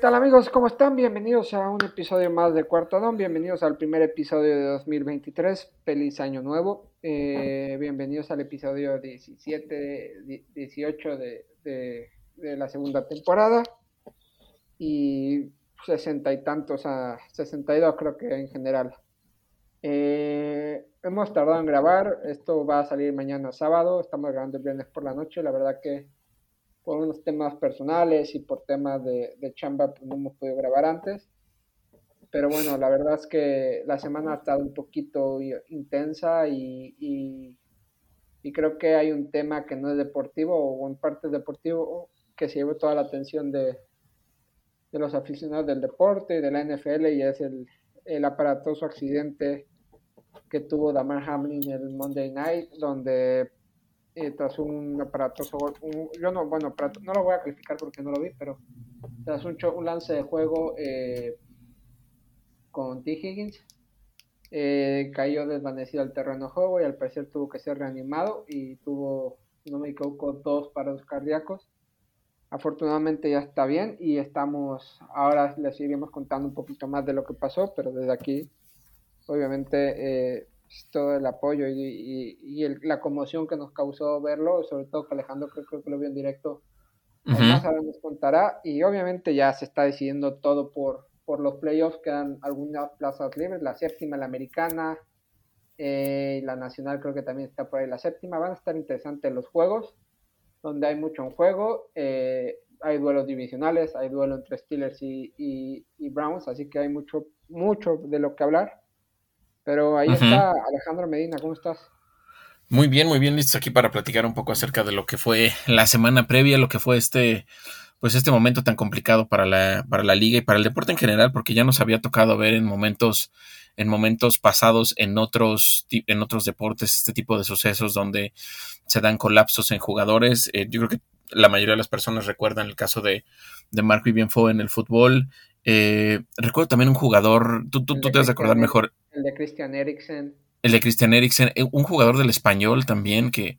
tal amigos? ¿Cómo están? Bienvenidos a un episodio más de Cuarto Don. Bienvenidos al primer episodio de 2023. Feliz año nuevo. Eh, bienvenidos al episodio 17, 18 de, la segunda temporada. Y sesenta y tantos a 62 creo que en general. Eh, hemos tardado en grabar. Esto va a salir mañana sábado. Estamos grabando el viernes por la noche. La verdad que por unos temas personales y por temas de, chamba, pues no hemos podido grabar antes. Pero bueno, la verdad es que la semana ha estado un poquito intensa y, y, creo que hay un tema que no es deportivo o en parte deportivo que se llevó toda la atención de, de los aficionados del deporte y de la NFL y es el, el aparatoso accidente que tuvo Damar Hamlin el Monday Night, donde eh, tras un aparatoso yo no, bueno, no lo voy a calificar porque no lo vi, pero tras un, un lance de juego eh, con T. Higgins, eh, cayó desvanecido al terreno de juego y al parecer tuvo que ser reanimado y tuvo, no me equivoco, dos paros cardíacos. Afortunadamente ya está bien y estamos, ahora les iremos contando un poquito más de lo que pasó, pero desde aquí, obviamente, todo el apoyo y, la conmoción que nos causó verlo, sobre todo que Alejandro creo, que lo vio en directo, más nos contará y obviamente ya se está decidiendo todo por, por los playoffs, quedan algunas plazas libres, la séptima, la americana, eh, la nacional creo que también está por ahí la séptima, van a estar interesantes los juegos, donde hay mucho en juego, eh, hay duelos divisionales, hay duelo entre Steelers y, y Browns, así que hay mucho, mucho de lo que hablar. Pero ahí está Alejandro Medina, ¿cómo estás? Muy bien, muy bien, listos aquí para platicar un poco acerca de lo que fue la semana previa, lo que fue este, pues este momento tan complicado para la, para la liga y para el deporte en general, porque ya nos había tocado ver en momentos, en momentos pasados en otros, en otros deportes este tipo de sucesos donde se dan colapsos en jugadores. Eh, yo creo que la mayoría de las personas recuerdan el caso de, de Mark Vivienfo en el fútbol. Eh, recuerdo también un jugador, tú, tú, tú te vas a acordar mejor. El de Christian Eriksen. El de Christian Eriksen, eh, un jugador del español también que,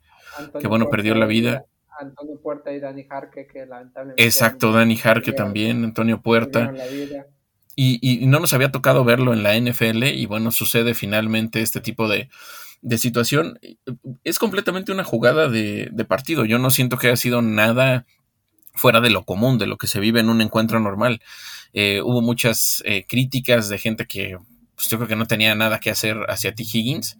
que bueno, perdió la vida. Antonio Puerta y Dani Jarque, que lamentablemente. Exacto, Dani Jarque también, Antonio Puerta. Y, y, no nos había tocado verlo en la NFL y bueno, sucede finalmente este tipo de, de situación. Es completamente una jugada de, de, partido. Yo no siento que haya sido nada fuera de lo común, de lo que se vive en un encuentro normal. Eh, hubo muchas eh, críticas de gente que pues yo creo que no tenía nada que hacer hacia T. Higgins,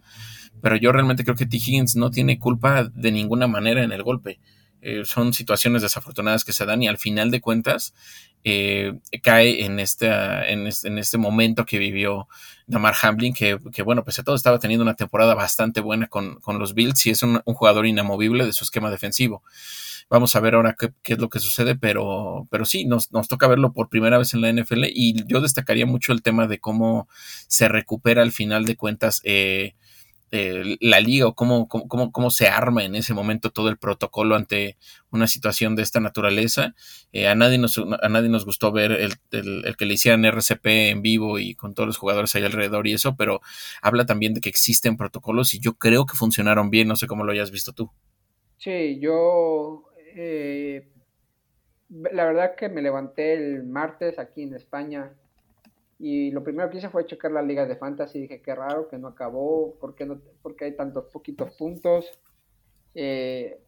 pero yo realmente creo que T. Higgins no tiene culpa de ninguna manera en el golpe. Eh, son situaciones desafortunadas que se dan y al final de cuentas eh, cae en este, en, este, momento que vivió Damar Hamlin, que, bueno, pues a todo estaba teniendo una temporada bastante buena con, los Bills y es un, jugador inamovible de su esquema defensivo. Vamos a ver ahora qué, es lo que sucede, pero, pero sí, nos, nos, toca verlo por primera vez en la NFL y yo destacaría mucho el tema de cómo se recupera al final de cuentas eh, eh, la liga o cómo, cómo, cómo, se arma en ese momento todo el protocolo ante una situación de esta naturaleza. Eh, a, nadie nos, a nadie nos gustó ver el, el, que le hicieran RCP en vivo y con todos los jugadores ahí alrededor y eso, pero habla también de que existen protocolos y yo creo que funcionaron bien, no sé cómo lo hayas visto tú. Sí, yo eh, la verdad que me levanté el martes aquí en España y lo primero que hice fue checar las ligas de fantasy. Dije, qué raro que no acabó, ¿por qué, no, porque hay tantos poquitos puntos? Eh,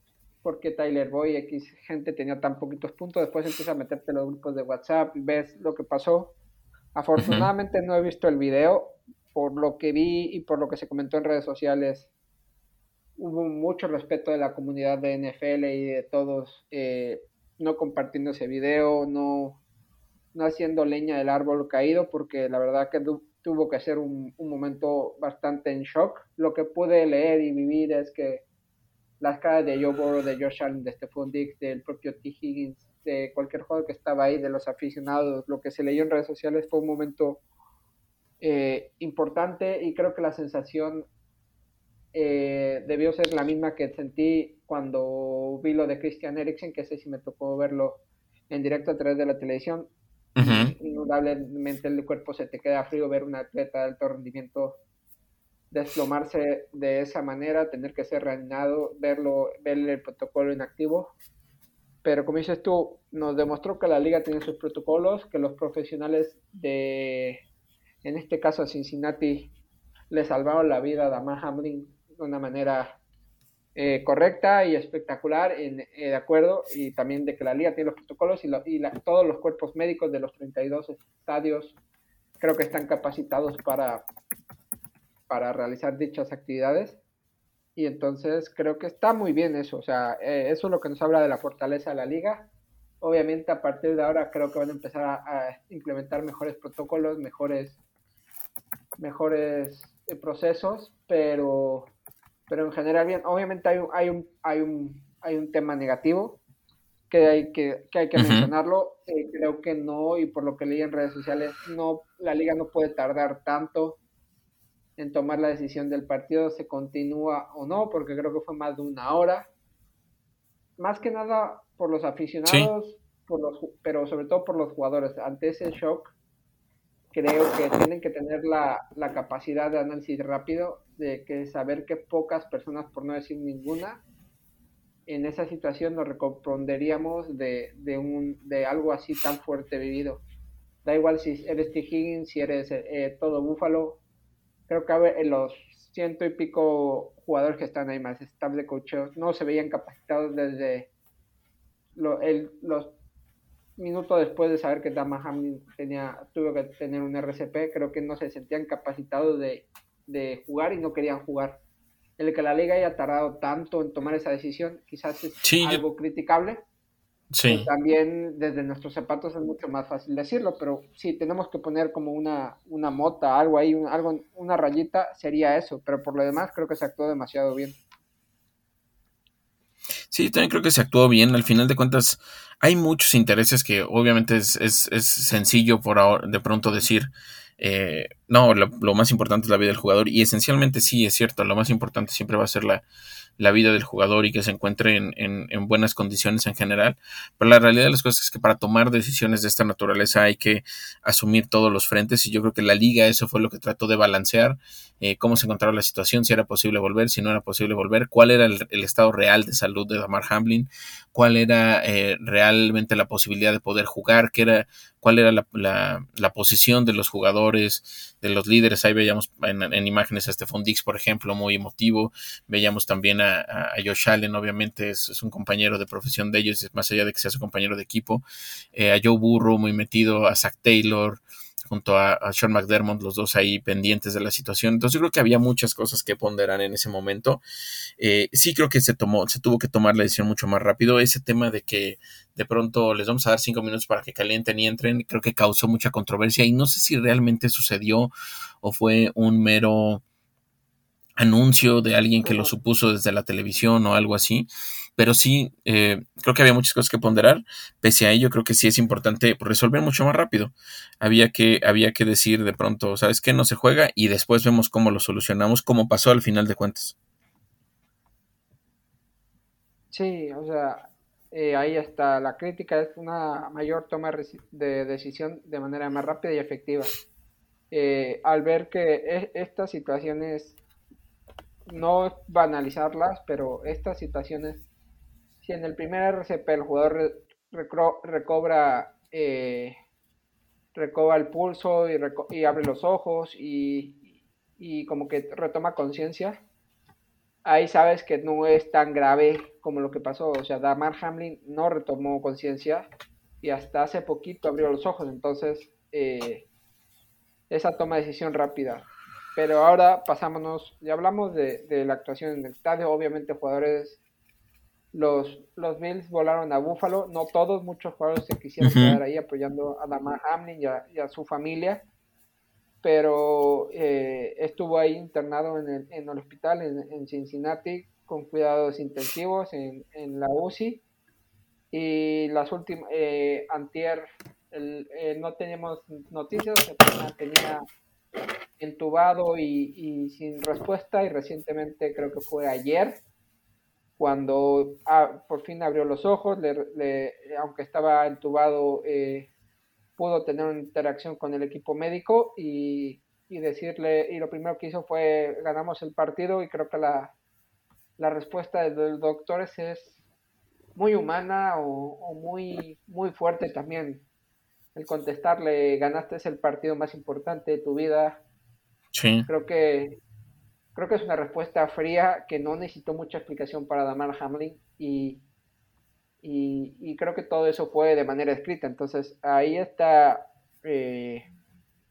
¿Por qué Tyler Boy, X gente tenía tan poquitos puntos? Después empieza a meterte en los grupos de WhatsApp y ves lo que pasó. Afortunadamente no he visto el video. Por lo que vi y por lo que se comentó en redes sociales, hubo mucho respeto de la comunidad de NFL y de todos eh, no compartiendo ese video, no, no haciendo leña del árbol caído, porque la verdad que tuvo que ser un, momento bastante en shock. Lo que pude leer y vivir es que las caras de Joe Burrow, de Josh Allen, de Stephon Diggs, del propio T. Higgins, de cualquier jugador que estaba ahí, de los aficionados, lo que se leyó en redes sociales fue un momento eh, importante y creo que la sensación eh, debió ser la misma que sentí cuando vi lo de Christian Eriksen, que sé si me tocó verlo en directo a través de la televisión. Indudablemente el cuerpo se te queda frío ver un atleta de alto rendimiento desplomarse de esa manera, tener que ser reanimado, verlo, ver el protocolo inactivo. pero como dices tú, nos demostró que la liga tiene sus protocolos, que los profesionales de, en este caso Cincinnati, le salvaron la vida a Damar Hamlin de una manera eh, correcta y espectacular, en, eh, de acuerdo, y también de que la liga tiene los protocolos y, y todos los cuerpos médicos de los 32 estadios creo que están capacitados para, para realizar dichas actividades. Y entonces creo que está muy bien eso, o sea, eh, eso es lo que nos habla de la fortaleza de la liga. Obviamente a partir de ahora creo que van a empezar a, implementar mejores protocolos, mejores, mejores procesos, pero pero en general bien. Obviamente hay un, hay un, hay un, hay un tema negativo que hay que, que hay que mencionarlo. Eh, creo que no, y por lo que leí en redes sociales, no, la liga no puede tardar tanto en tomar la decisión del partido, se continúa o no, porque creo que fue más de una hora. Más que nada por los aficionados, por los, pero sobre todo por los jugadores. Ante ese shock, creo que tienen que tener la, la, capacidad de análisis rápido, de que saber que pocas personas, por no decir ninguna, en esa situación nos recomprenderíamos de, de, un, de algo así tan fuerte vivido. Da igual si eres T. Higgins, si eres eh, todo Búfalo. Creo que en los ciento y pico jugadores que están ahí más, staff de coaches, no se veían capacitados desde lo, el, los minuto después de saber que Dama Hamlin tenía, tuvo que tener un RCP, creo que no se sentían capacitados de, jugar y no querían jugar. El que la liga haya tardado tanto en tomar esa decisión, quizás es algo criticable. Sí. también desde nuestros zapatos es mucho más fácil decirlo, pero si tenemos que poner como una, una mota, algo ahí, algo, una rayita, sería eso. Pero por lo demás creo que se actuó demasiado bien. Sí, también creo que se actuó bien. Al final de cuentas, hay muchos intereses que obviamente es, es, es sencillo por ahora, de pronto decir, eh, no, lo, lo, más importante es la vida del jugador. Y esencialmente sí, es cierto, lo más importante siempre va a ser la, la vida del jugador y que se encuentre en, en, buenas condiciones en general. Pero la realidad de las cosas es que para tomar decisiones de esta naturaleza hay que asumir todos los frentes y yo creo que la liga eso fue lo que trató de balancear, eh, cómo se encontraba la situación, si era posible volver, si no era posible volver, cuál era el, estado real de salud de Damar Hamlin, cuál era eh, realmente la posibilidad de poder jugar, qué era, cuál era la, posición de los jugadores, de los líderes. Ahí veíamos en, imágenes a Stephon Dix, por ejemplo, muy emotivo. Veíamos también a, a Josh Allen, obviamente es, un compañero de profesión de ellos, más allá de que sea su compañero de equipo. Eh, a Joe Burrow, muy metido, a Zach Taylor, junto a, Sean McDermott, los dos ahí pendientes de la situación. Entonces yo creo que había muchas cosas que ponderar en ese momento. Eh, sí creo que se tomó, se tuvo que tomar la decisión mucho más rápido. Ese tema de que de pronto les vamos a dar cinco minutos para que calienten y entren, creo que causó mucha controversia y no sé si realmente sucedió o fue un mero anuncio de alguien que lo supuso desde la televisión o algo así. Pero sí, eh, creo que había muchas cosas que ponderar. Pese a ello, creo que sí es importante resolver mucho más rápido. Había que, había que decir de pronto, ¿sabes qué? No se juega y después vemos cómo lo solucionamos, como pasó al final de cuentas. Sí, o sea, eh, ahí está. La crítica es una mayor toma de decisión de manera más rápida y efectiva. Eh, al ver que e-, estas situaciones, no banalizarlas, pero estas situaciones en el primer RCP el jugador recobra, eh, recobra el pulso y, abre los ojos y, como que retoma conciencia, ahí sabes que no es tan grave como lo que pasó. O sea, Damar Hamlin no retomó conciencia y hasta hace poquito abrió los ojos. Entonces, eh, esa toma de decisión rápida. Pero ahora pasámonos, ya hablamos de, de, la actuación en el estadio, obviamente jugadores los, los Bills volaron a Buffalo, no todos, muchos jugadores se quisieron quedar ahí apoyando a Damar Hamlin y a, su familia, pero eh, estuvo ahí internado en el, en el hospital en, Cincinnati con cuidados intensivos en, en la UCI y las últimas, eh, antier eh, no teníamos noticias, tenía entubado y, y sin respuesta y recientemente creo que fue ayer cuando ah, por fin abrió los ojos, le, aunque estaba entubado, eh, pudo tener una interacción con el equipo médico y, decirle, y lo primero que hizo fue ganamos el partido y creo que la, la respuesta de los doctores es muy humana o, muy, muy fuerte también. El contestarle, ganaste es el partido más importante de tu vida. Sí. Creo que creo que es una respuesta fría que no necesitó mucha explicación para Damar Hamlin y, y, creo que todo eso fue de manera escrita. Entonces ahí está eh,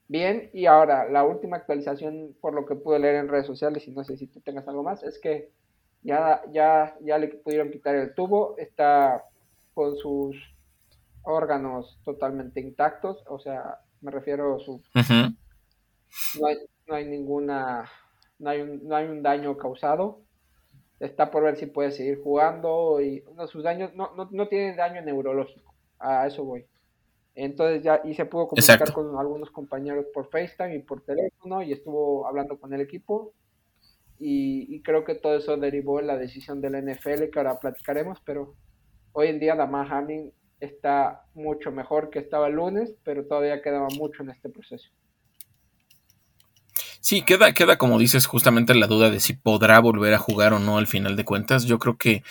bien. Y ahora, la última actualización, por lo que pude leer en redes sociales, y no sé si tú tengas algo más, es que ya, ya, ya le pudieron quitar el tubo, está con sus órganos totalmente intactos, o sea, me refiero a su... no, hay, no hay ninguna... No hay, un, no hay un daño causado. Está por ver si puede seguir jugando y no, sus daños no, no, no tiene daño neurológico. A eso voy. Entonces ya, y se pudo comunicar con algunos compañeros por FaceTime y por teléfono y estuvo hablando con el equipo. Y, creo que todo eso derivó en la decisión de la NFL que ahora platicaremos, pero hoy en día Damar Hamlin está mucho mejor que estaba el lunes, pero todavía quedaba mucho en este proceso. Sí, queda, queda como dices justamente la duda de si podrá volver a jugar o no al final de cuentas. Yo creo que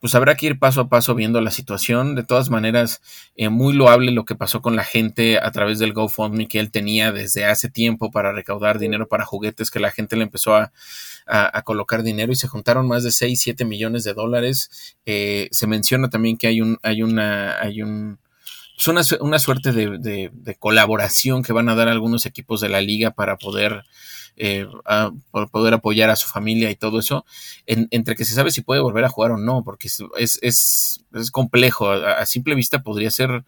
pues habrá que ir paso a paso viendo la situación. De todas maneras, eh, muy loable lo que pasó con la gente a través del GoFundMe que él tenía desde hace tiempo para recaudar dinero para juguetes, que la gente le empezó a, colocar dinero y se juntaron más de 6, 7 millones de dólares. Eh, se menciona también que hay un, hay una, hay un, pues una, una, suerte de, de, colaboración que van a dar algunos equipos de la liga para poder eh, poder apoyar a su familia y todo eso, entre que se sabe si puede volver a jugar o no, porque es, es, es complejo. A, simple vista podría ser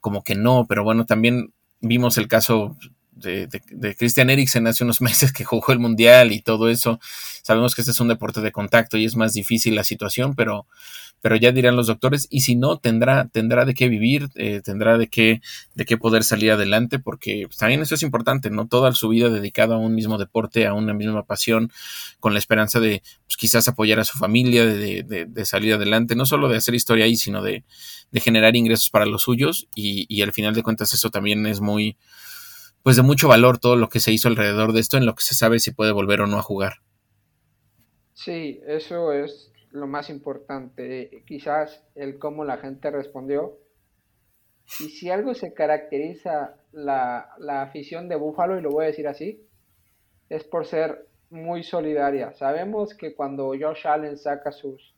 como que no, pero bueno, también vimos el caso de, de, Christian Eriksen hace unos meses que jugó el mundial y todo eso. Sabemos que este es un deporte de contacto y es más difícil la situación, pero pero ya dirán los doctores, y si no, tendrá, tendrá de qué vivir, eh, tendrá de qué, de qué poder salir adelante, porque pues, también eso es importante, ¿no? Toda su vida dedicada a un mismo deporte, a una misma pasión, con la esperanza de pues, quizás apoyar a su familia, de, de, salir adelante, no solo de hacer historia ahí, sino de, de generar ingresos para los suyos, y, y al final de cuentas eso también es muy, pues de mucho valor todo lo que se hizo alrededor de esto, en lo que se sabe si puede volver o no a jugar. Sí, eso es lo más importante, quizás el cómo la gente respondió. Y si algo se caracteriza la, la afición de Búfalo, y lo voy a decir así, es por ser muy solidaria. Sabemos que cuando Josh Allen saca sus,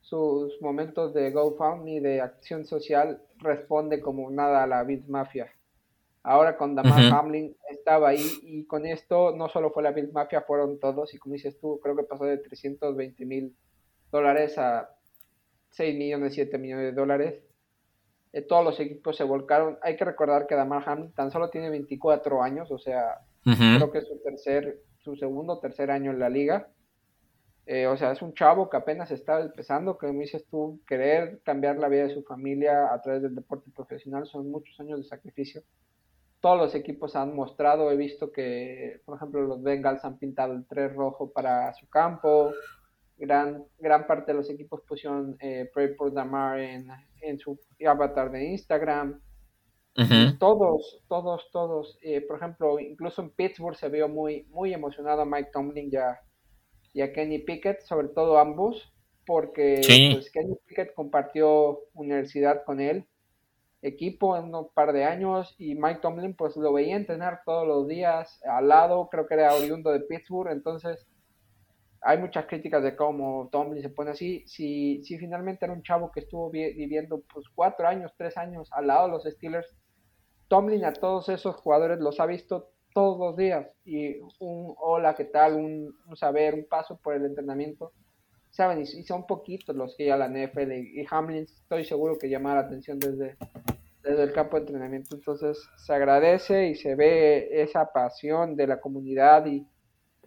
sus momentos de GoFundMe, de acción social, responde como nada a la Beat Mafia. Ahora con Damar Hamlin estaba ahí y con esto no solo fue la Beat Mafia, fueron todos y como dices tú, creo que pasó de 320 mil dólares a 6 millones, 7 millones de dólares. Eh, todos los equipos se volcaron. Hay que recordar que Damar Hamlin tan solo tiene 24 años, o sea, creo que es su tercer, su segundo o tercer año en la liga. Eh, o sea, es un chavo que apenas está empezando, que como dices tú, querer cambiar la vida de su familia a través del deporte profesional son muchos años de sacrificio. Todos los equipos han mostrado, he visto que, por ejemplo, los Bengals han pintado el 3 rojo para su campo, gran, gran parte de los equipos pusieron eh, Pray for Damar en, en, su avatar de Instagram. Todos, todos, todos. Eh, por ejemplo, incluso en Pittsburgh se vio muy, muy emocionado a Mike Tomlin y a, Kenny Pickett, sobre todo ambos, porque pues, Kenny Pickett compartió universidad con él, equipo en un par de años, y Mike Tomlin pues lo veía entrenar todos los días al lado, creo que era oriundo de Pittsburgh, entonces hay muchas críticas de cómo Tomlin se pone así. Si, si finalmente era un chavo que estuvo viviendo pues cuatro años, tres años al lado de los Steelers, Tomlin a todos esos jugadores los ha visto todos los días y un hola, ¿qué tal? Un, saber, un paso por el entrenamiento. Saben, y, son poquitos los que ya la NFL y, Hamlin estoy seguro que llama la atención desde, desde el campo de entrenamiento. Entonces se agradece y se ve esa pasión de la comunidad y,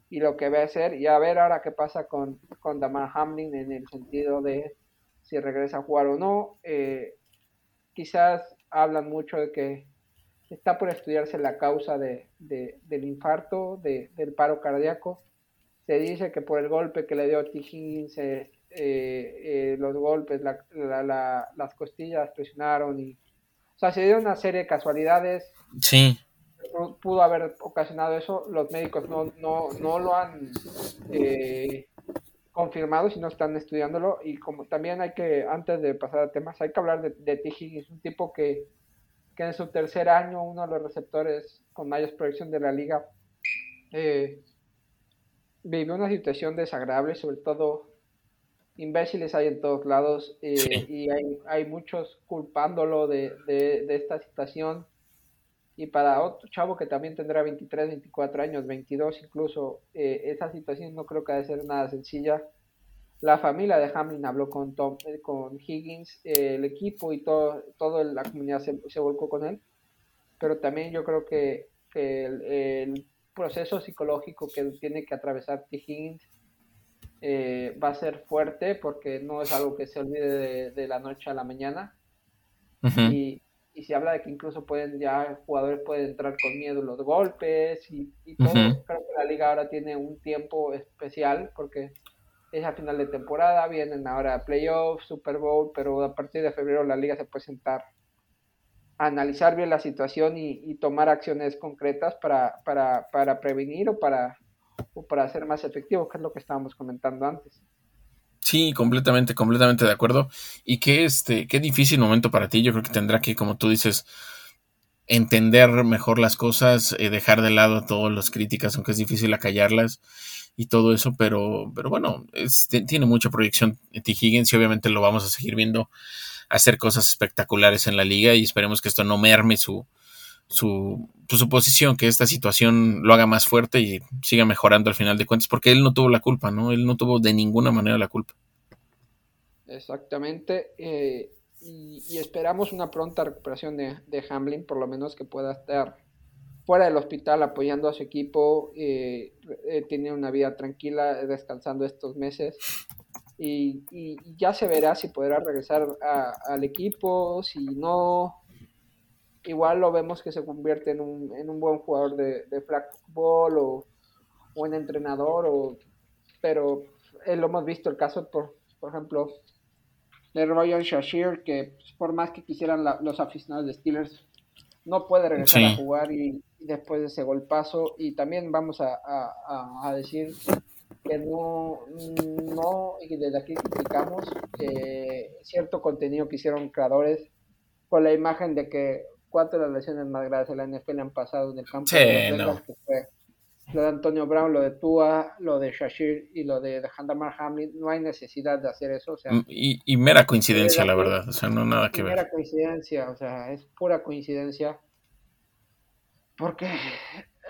y lo que va a hacer y a ver ahora qué pasa con, con Damar Hamlin en el sentido de si regresa a jugar o no. Eh, quizás hablan mucho de que está por estudiarse la causa de, del infarto, del paro cardíaco. Se dice que por el golpe que le dio a T. Higgins, eh, eh, los golpes, las costillas presionaron y... O sea, se dio una serie de casualidades. Sí pudo haber ocasionado eso, los médicos no, no, no lo han eh, confirmados y no están estudiándolo. Y como también hay que, antes de pasar a temas, hay que hablar de, de T. Higgins, un tipo que, que en su tercer año, uno de los receptores con mayor proyección de la liga, eh, vivió una situación desagradable, sobre todo imbéciles hay en todos lados eh, y hay, hay, muchos culpándolo de, de, esta situación. Y para otro chavo que también tendrá 23, 24 años, 22 incluso, eh, esa situación no creo que debe ser nada sencilla. La familia de Hamlin habló con, Tom, eh, con Higgins, el equipo y todo, toda la comunidad se, se, volcó con él. Pero también yo creo que, que el, el, proceso psicológico que tiene que atravesar T. Higgins eh, va a ser fuerte porque no es algo que se olvide de, la noche a la mañana. y, y, se habla de que incluso pueden ya jugadores pueden entrar con miedo los golpes y, todo. Creo que la liga ahora tiene un tiempo especial porque es a final de temporada, vienen ahora playoffs, Super Bowl, pero a partir de febrero la liga se puede sentar analizar bien la situación y, y tomar acciones concretas para, para, para prevenir o para o para ser más efectivo, que es lo que estábamos comentando antes. Sí, completamente, completamente de acuerdo. Y qué, este, qué difícil momento para ti. Yo creo que tendrá que, como tú dices, entender mejor las cosas, eh, dejar de lado todas las críticas, aunque es difícil acallarlas y todo eso, pero, pero bueno, tiene mucha proyección T. Higgins y obviamente lo vamos a seguir viendo hacer cosas espectaculares en la liga y esperemos que esto no merme su, su, pues, su posición, que esta situación lo haga más fuerte y siga mejorando al final de cuentas, porque él no tuvo la culpa, ¿no? Él no tuvo de ninguna manera la culpa. Exactamente. Eh, y, esperamos una pronta recuperación de, de, Hamlin, por lo menos que pueda estar fuera del hospital apoyando a su equipo, eh, eh tiene una vida tranquila, descansando estos meses. Y, y, ya se verá si podrá regresar al equipo, si no, igual lo vemos que se convierte en un, en un buen jugador de, de flag football o, o, en entrenador, o, pero eh, lo hemos visto el caso, por, por ejemplo, de Ryan Shashir, que por más que quisieran los aficionados de Steelers, no puede regresar a jugar y, después de ese golpazo. Y también vamos a, a, a decir que no, no, y desde aquí criticamos eh, cierto contenido que hicieron creadores con la imagen de que cuatro de las lesiones más graves de la NFL han pasado en el campo. de los lo de Antonio Brown, lo de Tua, lo de Shashir y lo de Handamar Hamlin. No hay necesidad de hacer eso. O sea, mm, y, mera coincidencia, la verdad. O sea, no nada que ver. Mera coincidencia, o sea, es pura coincidencia. Porque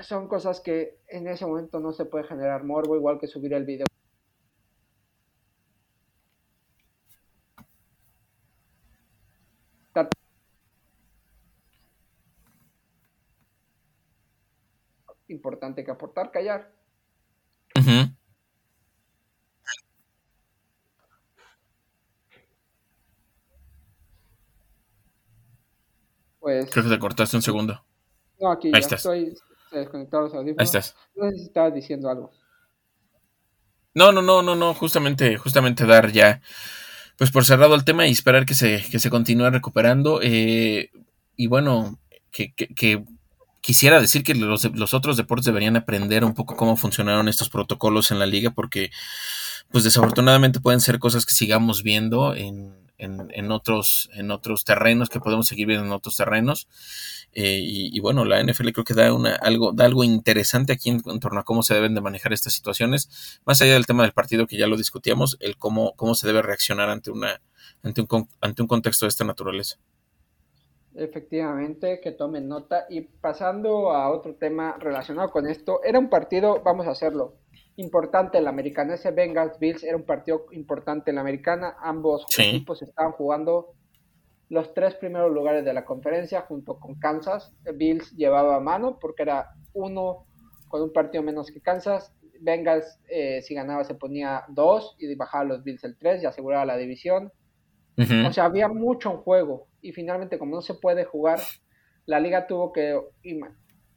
son cosas que en ese momento no se puede generar morbo, igual que subir el video importante que aportar, callar. Pues. Creo que te cortaste un segundo. No, aquí ya estoy desconectado los audífonos. Ahí estás. No sé si estabas diciendo algo. No, no, no, no, no, justamente, justamente dar ya, pues por cerrado el tema y esperar que se, que se continúe recuperando. Eh, y bueno, que, que quisiera decir que los, los, otros deportes deberían aprender un poco cómo funcionaron estos protocolos en la liga, porque pues desafortunadamente pueden ser cosas que sigamos viendo en, en, otros, en otros terrenos, que podemos seguir viendo en otros terrenos. Eh, y, bueno, la NFL creo que da, una, algo, da algo interesante aquí en, torno a cómo se deben de manejar estas situaciones, más allá del tema del partido que ya lo discutíamos, el cómo, cómo se debe reaccionar ante, una, ante, un, ante un contexto de esta naturaleza. Efectivamente, que tomen nota. Y pasando a otro tema relacionado con esto, era un partido, vamos a hacerlo, importante en la americana. Ese Bengals Bills era un partido importante en la americana. Ambos equipos estaban jugando los tres primeros lugares de la conferencia junto con Kansas. Bills llevaba a mano porque era uno con un partido menos que Kansas. Bengals, eh, si ganaba, se ponía dos y bajaba los Bills el tres y aseguraba la división. O sea, había mucho en juego y finalmente como no se puede jugar, la liga tuvo que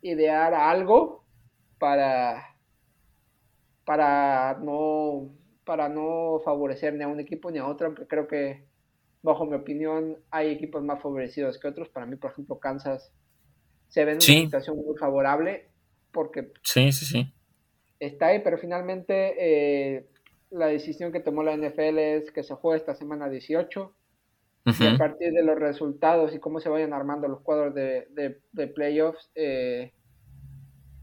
idear algo para, para, no, para no favorecer ni a un equipo ni a otro, aunque creo que, bajo mi opinión, hay equipos más favorecidos que otros. Para mí, por ejemplo, Kansas se ve en una situación muy favorable porque sí, sí, sí. está ahí, pero finalmente... Eh, la decisión que tomó la NFL es que se juegue esta semana 18 y a partir de los resultados y cómo se vayan armando los cuadros de, de, playoffs, eh,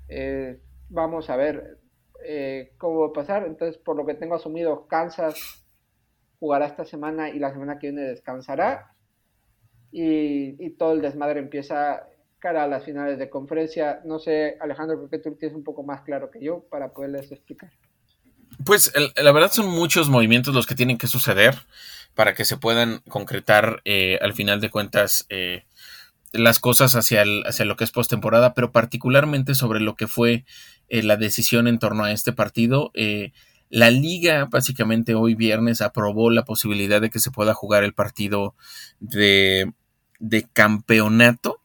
eh, vamos a ver eh, cómo va a pasar. Entonces, por lo que tengo asumido, Kansas jugará esta semana y la semana que viene descansará. Y, todo el desmadre empieza cara a las finales de conferencia. No sé, Alejandro, porque tú tienes un poco más claro que yo para poderles explicar. Pues la verdad son muchos movimientos los que tienen que suceder para que se puedan concretar eh, al final de cuentas eh, las cosas hacia, hacia lo que es postemporada, pero particularmente sobre lo que fue eh, la decisión en torno a este partido. la liga básicamente hoy viernes aprobó la posibilidad de que se pueda jugar el partido de, de campeonato.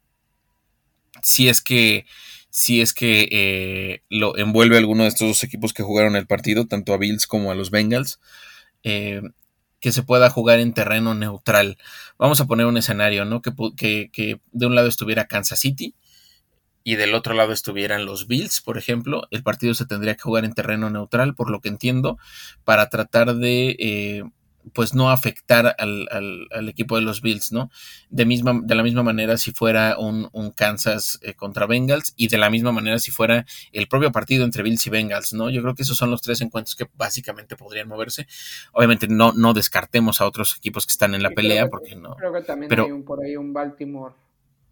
Si es que si es que eh, lo envuelve alguno de estos dos equipos que jugaron el partido, tanto a Bills como a los Bengals, eh, que se pueda jugar en terreno neutral. Vamos a poner un escenario, ¿no? Que, que, que, de un lado estuviera Kansas City y del otro lado estuvieran los Bills, por ejemplo. El partido se tendría que jugar en terreno neutral, por lo que entiendo, para tratar de eh, pues no afectar al, al, equipo de los Bills, ¿no? De, misma, de la misma manera si fuera un, Kansas eh, contra Bengals y de la misma manera si fuera el propio partido entre Bills y Bengals, ¿no? Yo creo que esos son los tres encuentros que básicamente podrían moverse. Obviamente no, no descartemos a otros equipos que están en la pelea porque no. Creo que también hay un, por ahí un Baltimore.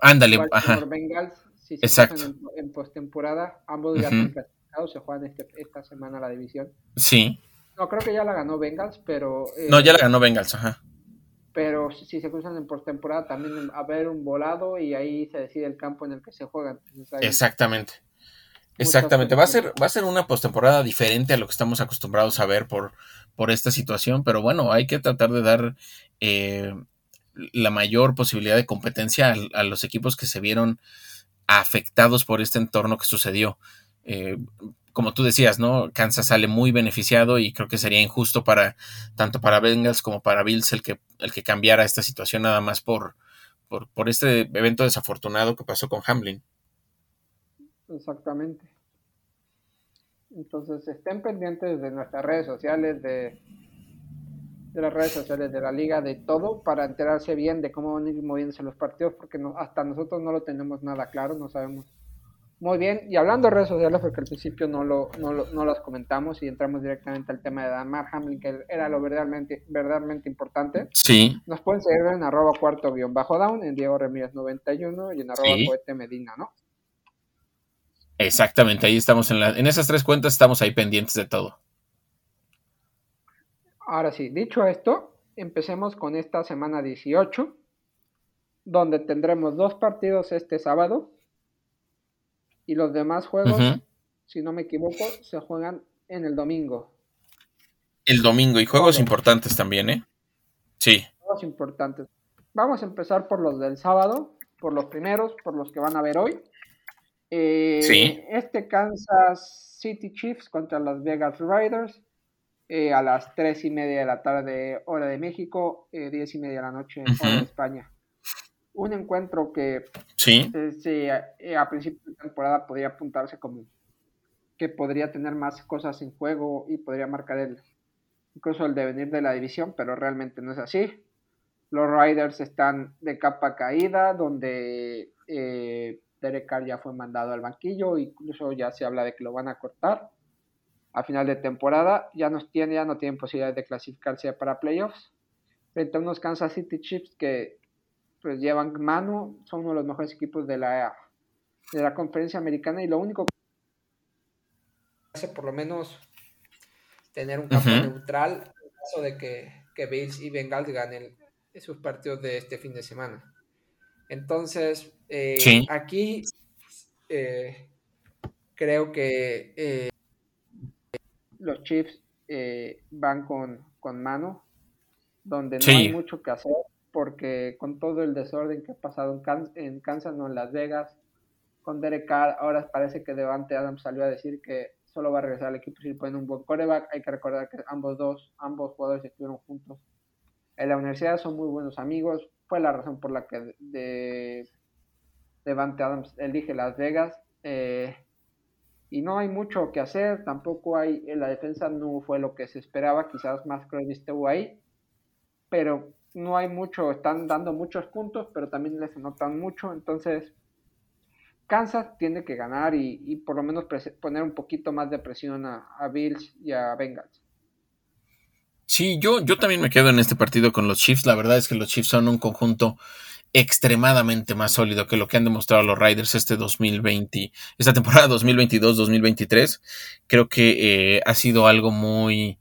Ándale, ajá. Bengals, si se Exacto. en, postemporada, ambos ya están clasificados, se juegan este, esta semana la división. Sí. No, creo que ya la ganó Bengals, pero... Eh, no, ya la ganó Bengals, ajá. Pero si se cruzan en postemporada, también a haber un volado y ahí se decide el campo en el que se juegan. Exactamente. Exactamente. Va a ser, va a ser una postemporada diferente a lo que estamos acostumbrados a ver por, por esta situación, pero bueno, hay que tratar de dar eh, la mayor posibilidad de competencia a, a, los equipos que se vieron afectados por este entorno que sucedió. Eh, como tú decías, ¿no? Kansas sale muy beneficiado y creo que sería injusto para tanto para Bengals como para Bills el que, el que cambiara esta situación nada más por, por, este evento desafortunado que pasó con Hamlin. Exactamente. Entonces estén pendientes de nuestras redes sociales, de, de las redes sociales de la liga, de todo, para enterarse bien de cómo van a ir moviéndose los partidos, porque no, hasta nosotros no lo tenemos nada claro, no sabemos muy bien, y hablando de redes sociales, porque al principio no lo, no, lo, no las comentamos y entramos directamente al tema de Damar Hamlin, que era lo verdaderamente, verdaderamente importante. Sí. Nos pueden seguir en arroba cuarto guion bajo down, en Diego Remírez 91 y en arroba cohete Medina, ¿no? Exactamente, ahí estamos en, la, en esas tres cuentas, estamos ahí pendientes de todo. Ahora sí, dicho esto, empecemos con esta semana 18, donde tendremos dos partidos este sábado y los demás juegos, si no me equivoco, se juegan en el domingo. El domingo y juegos importantes también, ¿eh? Sí. Juegos importantes. Vamos a empezar por los del sábado, por los primeros, por los que van a ver hoy. Eh, sí. Este Kansas City Chiefs contra las Vegas Riders eh, a las tres y media de la tarde, hora de México, eh, diez y media de la noche, hora de España un encuentro que sí. Eh, a principio de temporada podría apuntarse como que podría tener más cosas en juego y podría marcar el incluso el devenir de la división, pero realmente no es así. Los Riders están de capa caída, donde eh, Derek Carr ya fue mandado al banquillo, incluso ya se habla de que lo van a cortar a final de temporada. Ya no tiene, ya no tienen posibilidad de clasificarse para playoffs. Frente a unos Kansas City Chiefs que pues llevan mano, son uno de los mejores equipos de la, de la conferencia americana y lo único que hace por lo menos tener un campo neutral en caso de que, que Bills y Bengals ganen sus partidos de este fin de semana. Entonces, eh, aquí eh, creo que eh, los Chiefs van con, con, mano, donde no hay mucho que hacer porque con todo el desorden que ha pasado en, Kansas, no en Las Vegas, con Derek Carr, ahora parece que Devante Adams salió a decir que solo va a regresar al equipo si le ponen un buen coreback. Hay que recordar que ambos dos, ambos jugadores estuvieron juntos en la universidad, son muy buenos amigos. Fue la razón por la que de, Devante Adams elige Las Vegas. Eh, y no hay mucho que hacer, tampoco hay, en la defensa no fue lo que se esperaba, quizás más Crosby estuvo ahí, pero no hay mucho, están dando muchos puntos, pero también les anotan mucho, entonces Kansas tiene que ganar y, por lo menos poner un poquito más de presión a, Bills y a Bengals. Sí, yo, yo también me quedo en este partido con los Chiefs. La verdad es que los Chiefs son un conjunto extremadamente más sólido que lo que han demostrado los Riders este 2020, esta temporada 2022-2023. Creo que eh, ha sido algo muy,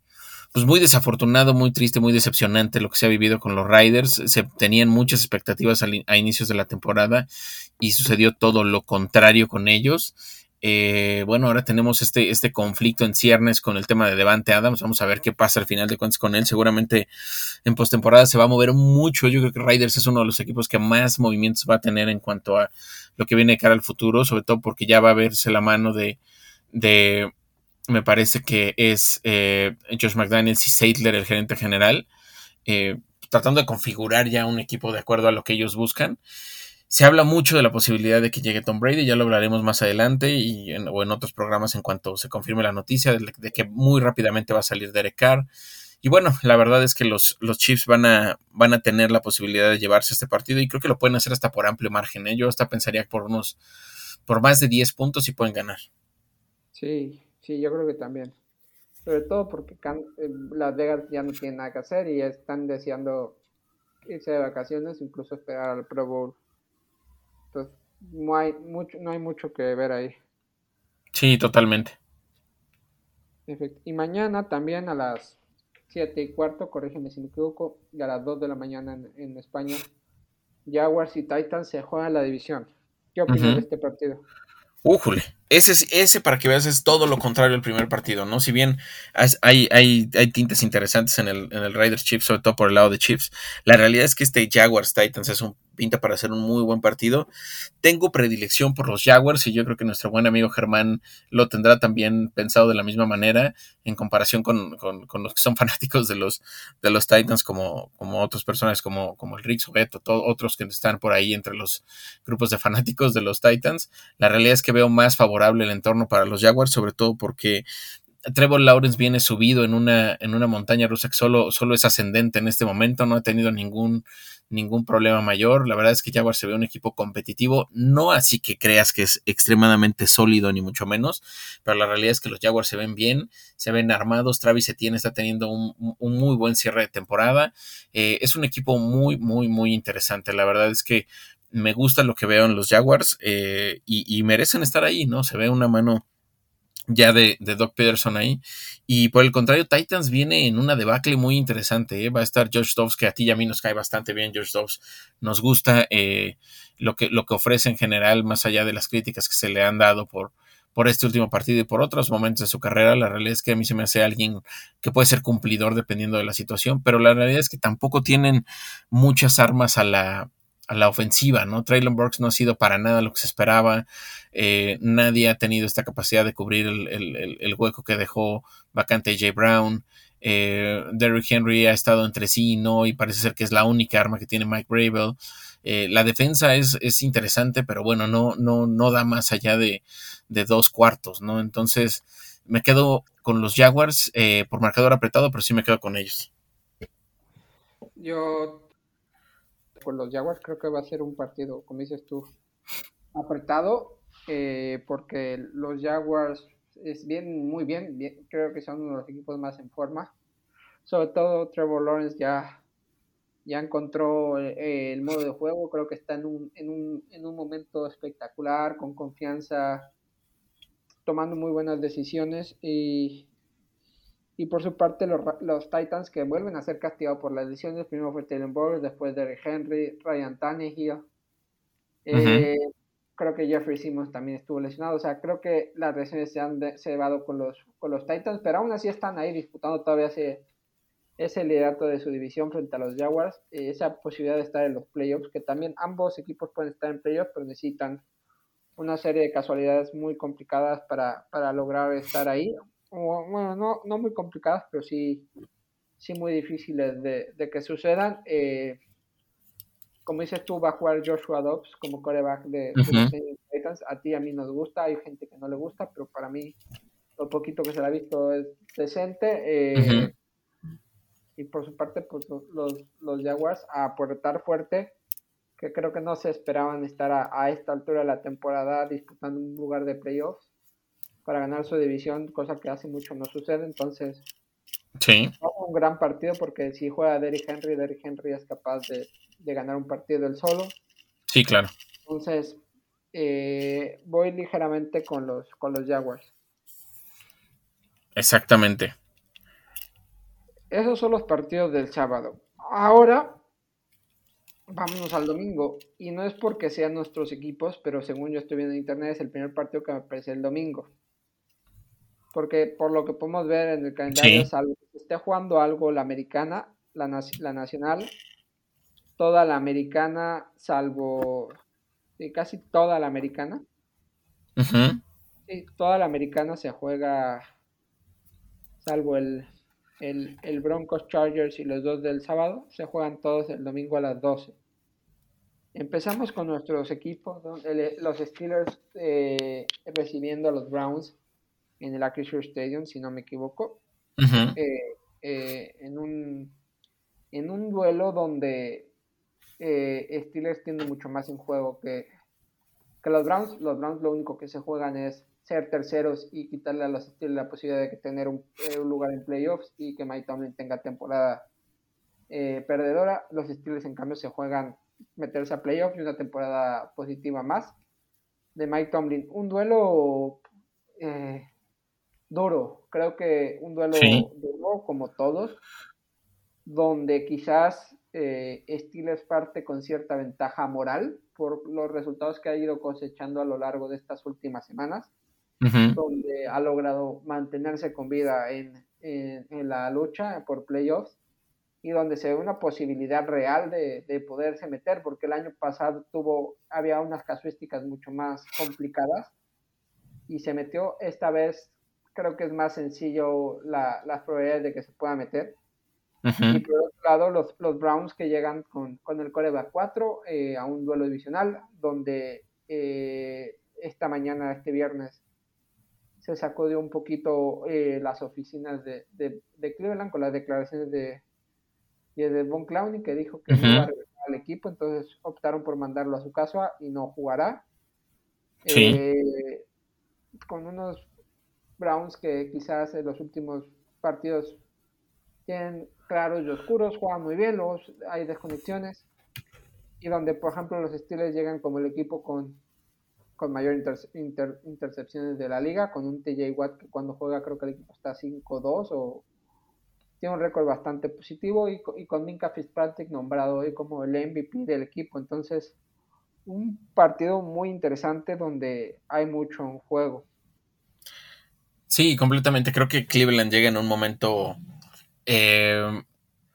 pues muy desafortunado, muy triste, muy decepcionante lo que se ha vivido con los Riders. Se tenían muchas expectativas a inicios de la temporada y sucedió todo lo contrario con ellos. Eh, bueno, ahora tenemos este, este conflicto en ciernes con el tema de Devante Adams. Vamos a ver qué pasa al final de cuentas con él. Seguramente en postemporada se va a mover mucho. Yo creo que Raiders es uno de los equipos que más movimientos va a tener en cuanto a lo que viene de cara al futuro, sobre todo porque ya va a verse la mano de, de me parece que es eh, Josh McDaniels y Seidler, el gerente general, eh, tratando de configurar ya un equipo de acuerdo a lo que ellos buscan. Se habla mucho de la posibilidad de que llegue Tom Brady, ya lo hablaremos más adelante y en, o en otros programas en cuanto se confirme la noticia de, que muy rápidamente va a salir Derek Carr. Y bueno, la verdad es que los, los Chiefs van a, van a tener la posibilidad de llevarse este partido y creo que lo pueden hacer hasta por amplio margen. ¿eh? Yo hasta pensaría por unos, por más de 10 puntos y pueden ganar. Sí, sí, yo creo que también. Sobre todo porque eh, Las Vegas ya no tienen nada que hacer y están deseando irse de vacaciones, incluso esperar al Pro Bowl. Entonces, no hay mucho, no hay mucho que ver ahí. Sí, totalmente. Y mañana también a las 7 y cuarto, corrígeme si me equivoco, y a las 2 de la mañana en, España, Jaguars y Titans se juegan la división. ¿Qué opinas de este partido? Újule, ese, ese para que veas es todo lo contrario al primer partido, ¿no? Si bien hay, hay, hay tintes interesantes en el, en el Raiders Chiefs, sobre todo por el lado de Chiefs, la realidad es que este Jaguars Titans es un pinta para hacer un muy buen partido. Tengo predilección por los Jaguars y yo creo que nuestro buen amigo Germán lo tendrá también pensado de la misma manera en comparación con, los que son fanáticos de los, de los Titans como, como otras personas como, como el Rick Sobeto, otros que están por ahí entre los grupos de fanáticos de los Titans. La realidad es que veo más favorable el entorno para los Jaguars, sobre todo porque Trevor Lawrence viene subido en una, en una montaña rusa que solo, solo es ascendente en este momento, no ha tenido ningún, ningún problema mayor. La verdad es que Jaguar se ve un equipo competitivo, no así que creas que es extremadamente sólido, ni mucho menos, pero la realidad es que los Jaguars se ven bien, se ven armados. Travis Etienne está teniendo un, muy buen cierre de temporada. Eh, es un equipo muy, muy, muy interesante. La verdad es que me gusta lo que veo en los Jaguars eh, y, y merecen estar ahí, ¿no? Se ve una mano ya de, de, Doc Peterson ahí. Y por el contrario, Titans viene en una debacle muy interesante. ¿eh? Va a estar George Dobbs, que a ti y a mí nos cae bastante bien. George Dobbs nos gusta eh, lo, que, lo que ofrece en general, más allá de las críticas que se le han dado por, por este último partido y por otros momentos de su carrera. La realidad es que a mí se me hace alguien que puede ser cumplidor dependiendo de la situación, pero la realidad es que tampoco tienen muchas armas a la, a la ofensiva, ¿no? Traylon Burks no ha sido para nada lo que se esperaba. Eh, nadie ha tenido esta capacidad de cubrir el, hueco que dejó vacante Jay Brown. Eh, Derrick Henry ha estado entre sí y no, y parece ser que es la única arma que tiene Mike Bravel. Eh, la defensa es, es, interesante, pero bueno, no, no, no da más allá de, de dos cuartos, ¿no? Entonces, me quedo con los Jaguars por marcador apretado, pero sí me quedo con ellos. Yo por los Jaguars creo que va a ser un partido, como dices tú, apretado, eh, porque los Jaguars es bien, muy bien, creo que son uno de los equipos más en forma. Sobre todo Trevor Lawrence ya, ya encontró eh, el modo de juego, creo que está en un, en, un, en un momento espectacular, con confianza, tomando muy buenas decisiones y y por su parte, los, los, Titans que vuelven a ser castigados por las lesiones. Primero fue Taylor Burks, después de Henry, Ryan Tannehill. Eh, creo que Jeffrey Simmons también estuvo lesionado. O sea, creo que las lesiones se han llevado con los, con los Titans, pero aún así están ahí disputando todavía ese, ese liderato de su división frente a los Jaguars. Eh, esa posibilidad de estar en los playoffs, que también ambos equipos pueden estar en playoffs, pero necesitan una serie de casualidades muy complicadas para, para lograr estar ahí bueno, no, no muy complicadas, pero sí, sí muy difíciles de, que sucedan. Eh, como dices tú, va a jugar Joshua Dobbs como coreback de, los Titans. A ti, a mí nos gusta, hay gente que no le gusta, pero para mí lo poquito que se le ha visto es decente. Eh, y por su parte, pues los, los Jaguars a aportar fuerte, que creo que no se esperaban estar a, esta altura de la temporada disputando un lugar de playoffs para ganar su división, cosa que hace mucho no sucede. Entonces, sí. un gran partido porque si juega Derrick Henry, Derrick Henry es capaz de, ganar un partido él solo. Sí, claro. Entonces, eh, voy ligeramente con los, con los Jaguars. Exactamente. Esos son los partidos del sábado. Ahora, vámonos al domingo. Y no es porque sean nuestros equipos, pero según yo estoy viendo en internet, es el primer partido que me aparece el domingo. Porque por lo que podemos ver en el calendario, salvo que esté jugando algo la americana, la, la nacional, toda la americana, salvo casi toda la americana. Sí, toda la americana se juega, salvo el, el, Broncos Chargers y los dos del sábado, se juegan todos el domingo a las 12. Empezamos con nuestros equipos, los Steelers eh, recibiendo a los Browns en el Acrisure Stadium, si no me equivoco, eh, eh, en, un, en un duelo donde Steelers tiene mucho más en juego que, que los Browns. Los Browns lo único que se juegan es ser terceros y quitarle a los Steelers la posibilidad de tener un, lugar en playoffs y que Mike Tomlin tenga temporada perdedora. Los Steelers en cambio se juegan meterse a playoffs y una temporada positiva más de Mike Tomlin. Un duelo eh, duro, creo que un duelo duro como todos, donde quizás eh, Steelers parte con cierta ventaja moral por los resultados que ha ido cosechando a lo largo de estas últimas semanas, donde ha logrado mantenerse con vida en, en la lucha por playoffs y donde se ve una posibilidad real de, de, poderse meter, porque el año pasado tuvo, había unas casuísticas mucho más complicadas y se metió. Esta vez creo que es más sencillo la, las probabilidades de que se pueda meter. Y por otro lado, los, los Browns que llegan con, con el Coreback 4 eh, a un duelo divisional, donde eh, esta mañana, este viernes, se sacó de un poquito eh, las oficinas de, de, de Cleveland con las declaraciones de, de Von Clowney que dijo que no iba a regresar al equipo, entonces optaron por mandarlo a su casa y no jugará. Eh, con unos Browns que quizás en los últimos partidos tienen claros y oscuros, juegan muy bien, luego hay desconexiones. Y donde, por ejemplo, los Steelers llegan como el equipo con, con mayor intercepciones de la liga, con un TJ Watt que cuando juega creo que el equipo está 5-2 o tiene un récord bastante positivo y, con Minka Fitzpatrick nombrado hoy como el MVP del equipo. Entonces, un partido muy interesante donde hay mucho juego. Sí, completamente. Creo que Cleveland llega en un momento eh,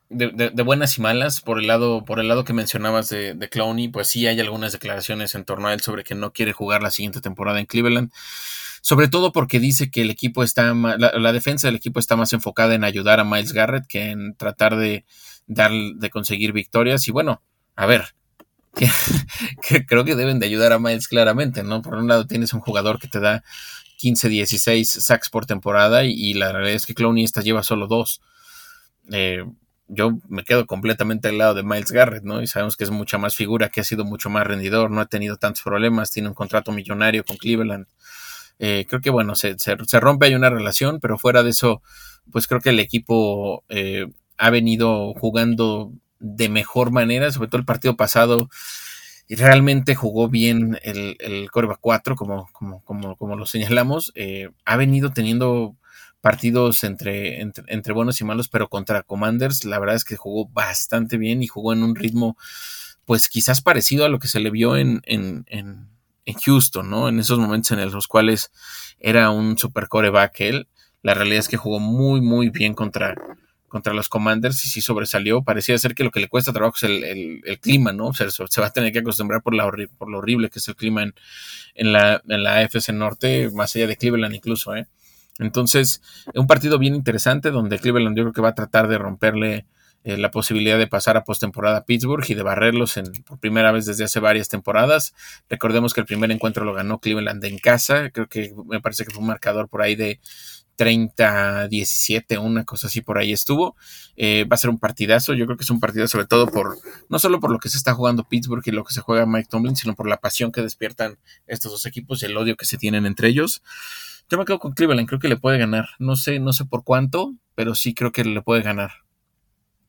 de, buenas y malas. Por el lado, por el lado que mencionabas de, de Clowney, pues sí hay algunas declaraciones en torno a él sobre que no quiere jugar la siguiente temporada en Cleveland sobre todo porque dice que el equipo está, la, defensa del equipo está más enfocada en ayudar a Miles Garrett que en tratar de, dar, de conseguir victorias. Y bueno, a ver, creo que deben de ayudar a Miles claramente, ¿no? Por un lado tienes un jugador que te da 15, 16 sacks por temporada y, la realidad es que Clowney esta lleva solo dos. Eh, yo me quedo completamente al lado de Miles Garrett, ¿no? Y sabemos que es mucha más figura, que ha sido mucho más rendidor, no ha tenido tantos problemas, tiene un contrato millonario con Cleveland. Eh, creo que bueno, se, se, rompe ahí una relación, pero fuera de eso, pues creo que el equipo eh, ha venido jugando de mejor manera, sobre todo el partido pasado. Y realmente jugó bien el, el 4, como, como, como, como lo señalamos. Eh, ha venido teniendo partidos entre, entre, buenos y malos, pero contra Commanders, la verdad es que jugó bastante bien y jugó en un ritmo, pues quizás parecido a lo que se le vio en, en en Houston, ¿no? En esos momentos en los cuales era un super coreback él. La realidad es que jugó muy, muy bien contra, contra los Commanders y sí sobresalió. Parecía ser que lo que le cuesta trabajo es el, clima, ¿no? O sea, se va a tener que acostumbrar por, la por lo horrible que es el clima en, en, la, en la AFC Norte, más allá de Cleveland incluso, ¿eh? Entonces, un partido bien interesante donde Cleveland yo creo que va a tratar de romperle eh, la posibilidad de pasar a postemporada a Pittsburgh y de barrerlos en, por primera vez desde hace varias temporadas. Recordemos que el primer encuentro lo ganó Cleveland en casa, creo que me parece que fue un marcador por ahí de 30, 17, una cosa así por ahí estuvo. Eh, va a ser un partidazo, yo creo que es un partidazo sobre todo por, no solo por lo que se está jugando Pittsburgh y lo que se juega Mike Tomlin, sino por la pasión que despiertan estos dos equipos y el odio que se tienen entre ellos. Yo me quedo con Cleveland, creo que le puede ganar. No sé, no sé por cuánto, pero sí creo que le puede ganar.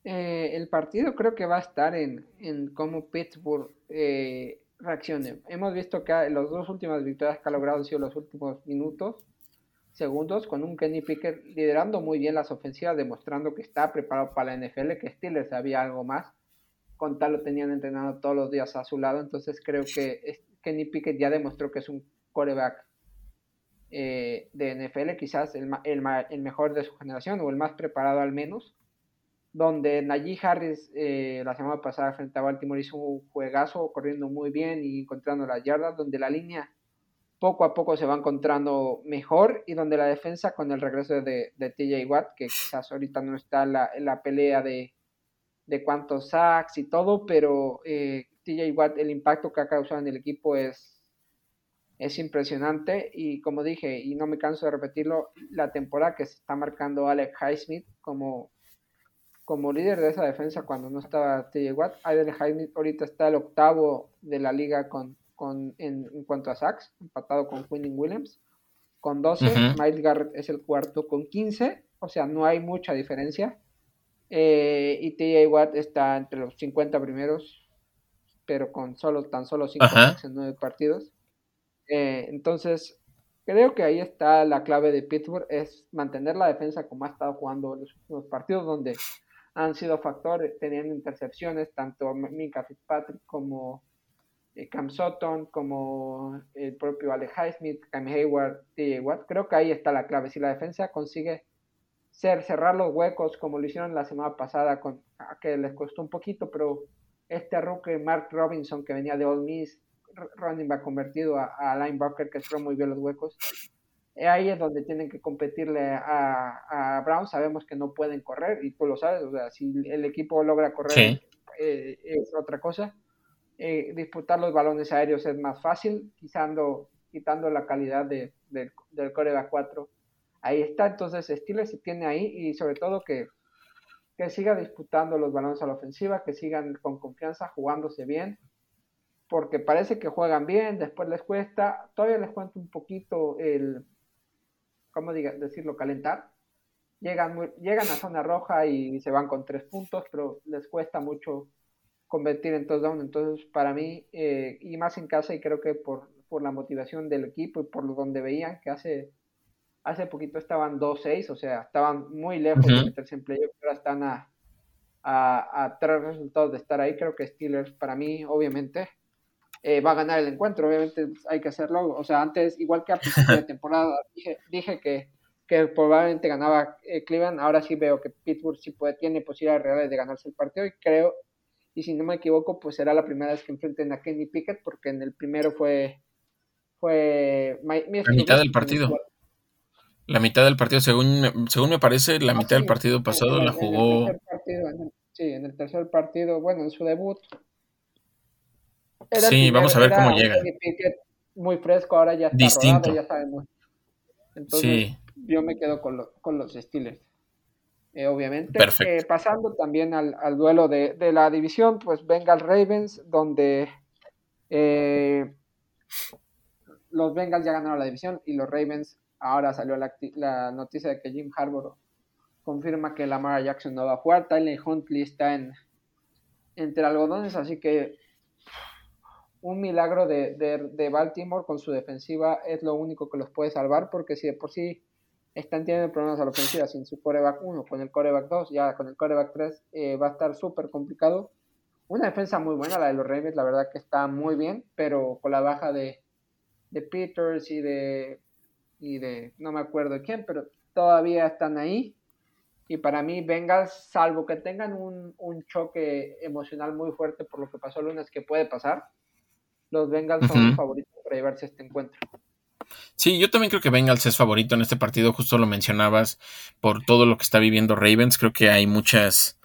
Eh, el partido creo que va a estar en, en cómo Pittsburgh eh, reaccione. Hemos visto que las dos últimas victorias que ha logrado han sido los últimos minutos, segundos, con un Kenny Pickett liderando muy bien las ofensivas, demostrando que está preparado para la NFL, que Steelers había algo más. Con tal lo tenían entrenado todos los días a su lado, entonces creo que Kenny Pickett ya demostró que es un quarterback eh, de NFL, quizás el, el, el, mejor de su generación o el más preparado al menos donde Najee Harris eh, la semana pasada frente a Baltimore hizo un juegazo corriendo muy bien y encontrando las yardas, donde la línea poco a poco se va encontrando mejor y donde la defensa con el regreso de, de TJ Watt, que quizás ahorita no está en la, la pelea de, de, cuántos sacks y todo, pero eh, TJ Watt, el impacto que ha causado en el equipo es, es impresionante y como dije, y no me canso de repetirlo, la temporada que se está marcando Alex Highsmith como como líder de esa defensa cuando no estaba TJ Watt. Aiden Jaime ahorita está el octavo de la liga con, con en, cuanto a sacks, empatado con Quinn Williams con 12. Miles Garrett es el cuarto con 15, o sea, no hay mucha diferencia. Eh, y TJ Watt está entre los 50 primeros, pero con solo tan solo 5 sacks en 9 partidos. Eh, entonces, creo que ahí está la clave de Pittsburgh, es mantener la defensa como ha estado jugando los últimos partidos, donde han sido factores teniendo intercepciones, tanto Mika Fitzpatrick como Cam Sutton, como el propio Alex Highsmith, Cam Hayward, T.J. Watt. Creo que ahí está la clave. Si la defensa consigue ser, cerrar los huecos como lo hicieron la semana pasada, con, que les costó un poquito, pero este rookie Mark Robinson que venía de Old Miss, running back convertido a, a linebacker que cerró muy bien los huecos, ahí es donde tienen que competirle a, a, Brown. Sabemos que no pueden correr y tú lo sabes. O sea, si el equipo logra correr eh, es otra cosa. Eh, disputar los balones aéreos es más fácil, quitando, quitando la calidad de, del Corea 4. Ahí está, entonces Steelers se tiene ahí y sobre todo que, que siga disputando los balones a la ofensiva, que sigan con confianza, jugándose bien, porque parece que juegan bien, después les cuesta, todavía les cuento un poquito el, ¿cómo diga, decirlo? Calentar. Llegan, llegan a zona roja y se van con tres puntos, pero les cuesta mucho convertir en touchdown. Entonces, para mí, eh, y más en casa, y creo que por, por la motivación del equipo y por lo donde veían que hace, hace poquito estaban 2-6, o sea, estaban muy lejos de meterse en playoff, pero están a, a, a, tres resultados de estar ahí. Creo que Steelers, para mí, obviamente, eh, va a ganar el encuentro. Obviamente hay que hacerlo. O sea, antes, igual que a principio de temporada, dije, dije que, que probablemente ganaba eh, Cleveland. Ahora sí veo que Pittsburgh sí puede, tiene posibilidades reales de ganarse el partido y creo, y si no me equivoco, pues será la primera vez que enfrenten a Kenny Pickett porque en el primero fue... fue la mitad del partido. La mitad del partido, según, según me parece, la ah, mitad del partido pasado la jugó... sí, en el tercer partido, bueno, en su debut sí, vamos a ver cómo llega. Muy fresco, ahora ya está Distinto. ya sabemos. Entonces, yo me quedo con, con los Steelers. Eh, obviamente. Eh, pasando también al, duelo de, la división, pues Bengals Ravens, donde eh, los Bengals ya ganaron la división y los Ravens, ahora salió la, la noticia de que Jim Harbour confirma que Lamar Jackson no va a jugar, Tyler Huntley está en entre algodones, así que un milagro de, de, Baltimore con su defensiva es lo único que los puede salvar, porque si de por sí están teniendo problemas a la ofensiva sin su coreback 1, con el coreback 2, ya con el coreback 3 eh, va a estar súper complicado. Una defensa muy buena, la de los Ravens, la verdad que está muy bien, pero con la baja de, de Peters y de, y de, no me acuerdo quién, pero todavía están ahí. Y para mí, Bengals, salvo que tengan un, un choque emocional muy fuerte por lo que pasó el lunes, que puede pasar, los Bengals son favoritos para llevarse este encuentro. Sí, yo también creo que Bengals es favorito en este partido, justo lo mencionabas por todo lo que está viviendo Ravens. Creo que hay muchas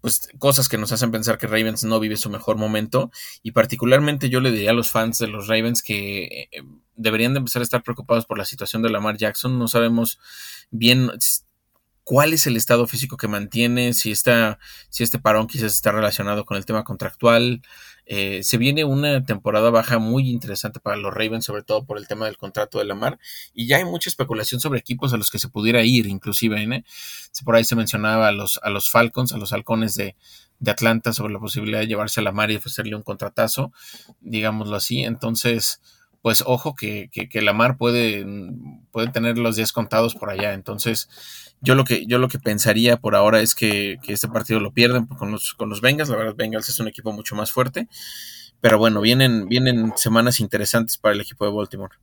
pues cosas que nos hacen pensar que Ravens no vive su mejor momento y particularmente yo le diría a los fans de los Ravens que eh, deberían de empezar a estar preocupados por la situación de Lamar Jackson. No sabemos bien cuál es el estado físico que mantiene, si, está, si este parón quizás está relacionado con el tema contractual. Eh, se viene una temporada baja muy interesante para los Ravens, sobre todo por el tema del contrato de Lamar, y ya hay mucha especulación sobre equipos a los que se pudiera ir, inclusive, ¿eh? por ahí se mencionaba a los, a los Falcons, a los halcones de, de Atlanta sobre la posibilidad de llevarse a Lamar y ofrecerle un contratazo, digámoslo así, entonces pues ojo que, que, que Lamar puede, puede tener los días contados por allá. Entonces, yo lo que, yo lo que pensaría por ahora es que, este partido lo pierden con los, con los Bengals. La verdad, Bengals es un equipo mucho más fuerte. Pero bueno, vienen, vienen semanas interesantes para el equipo de Baltimore.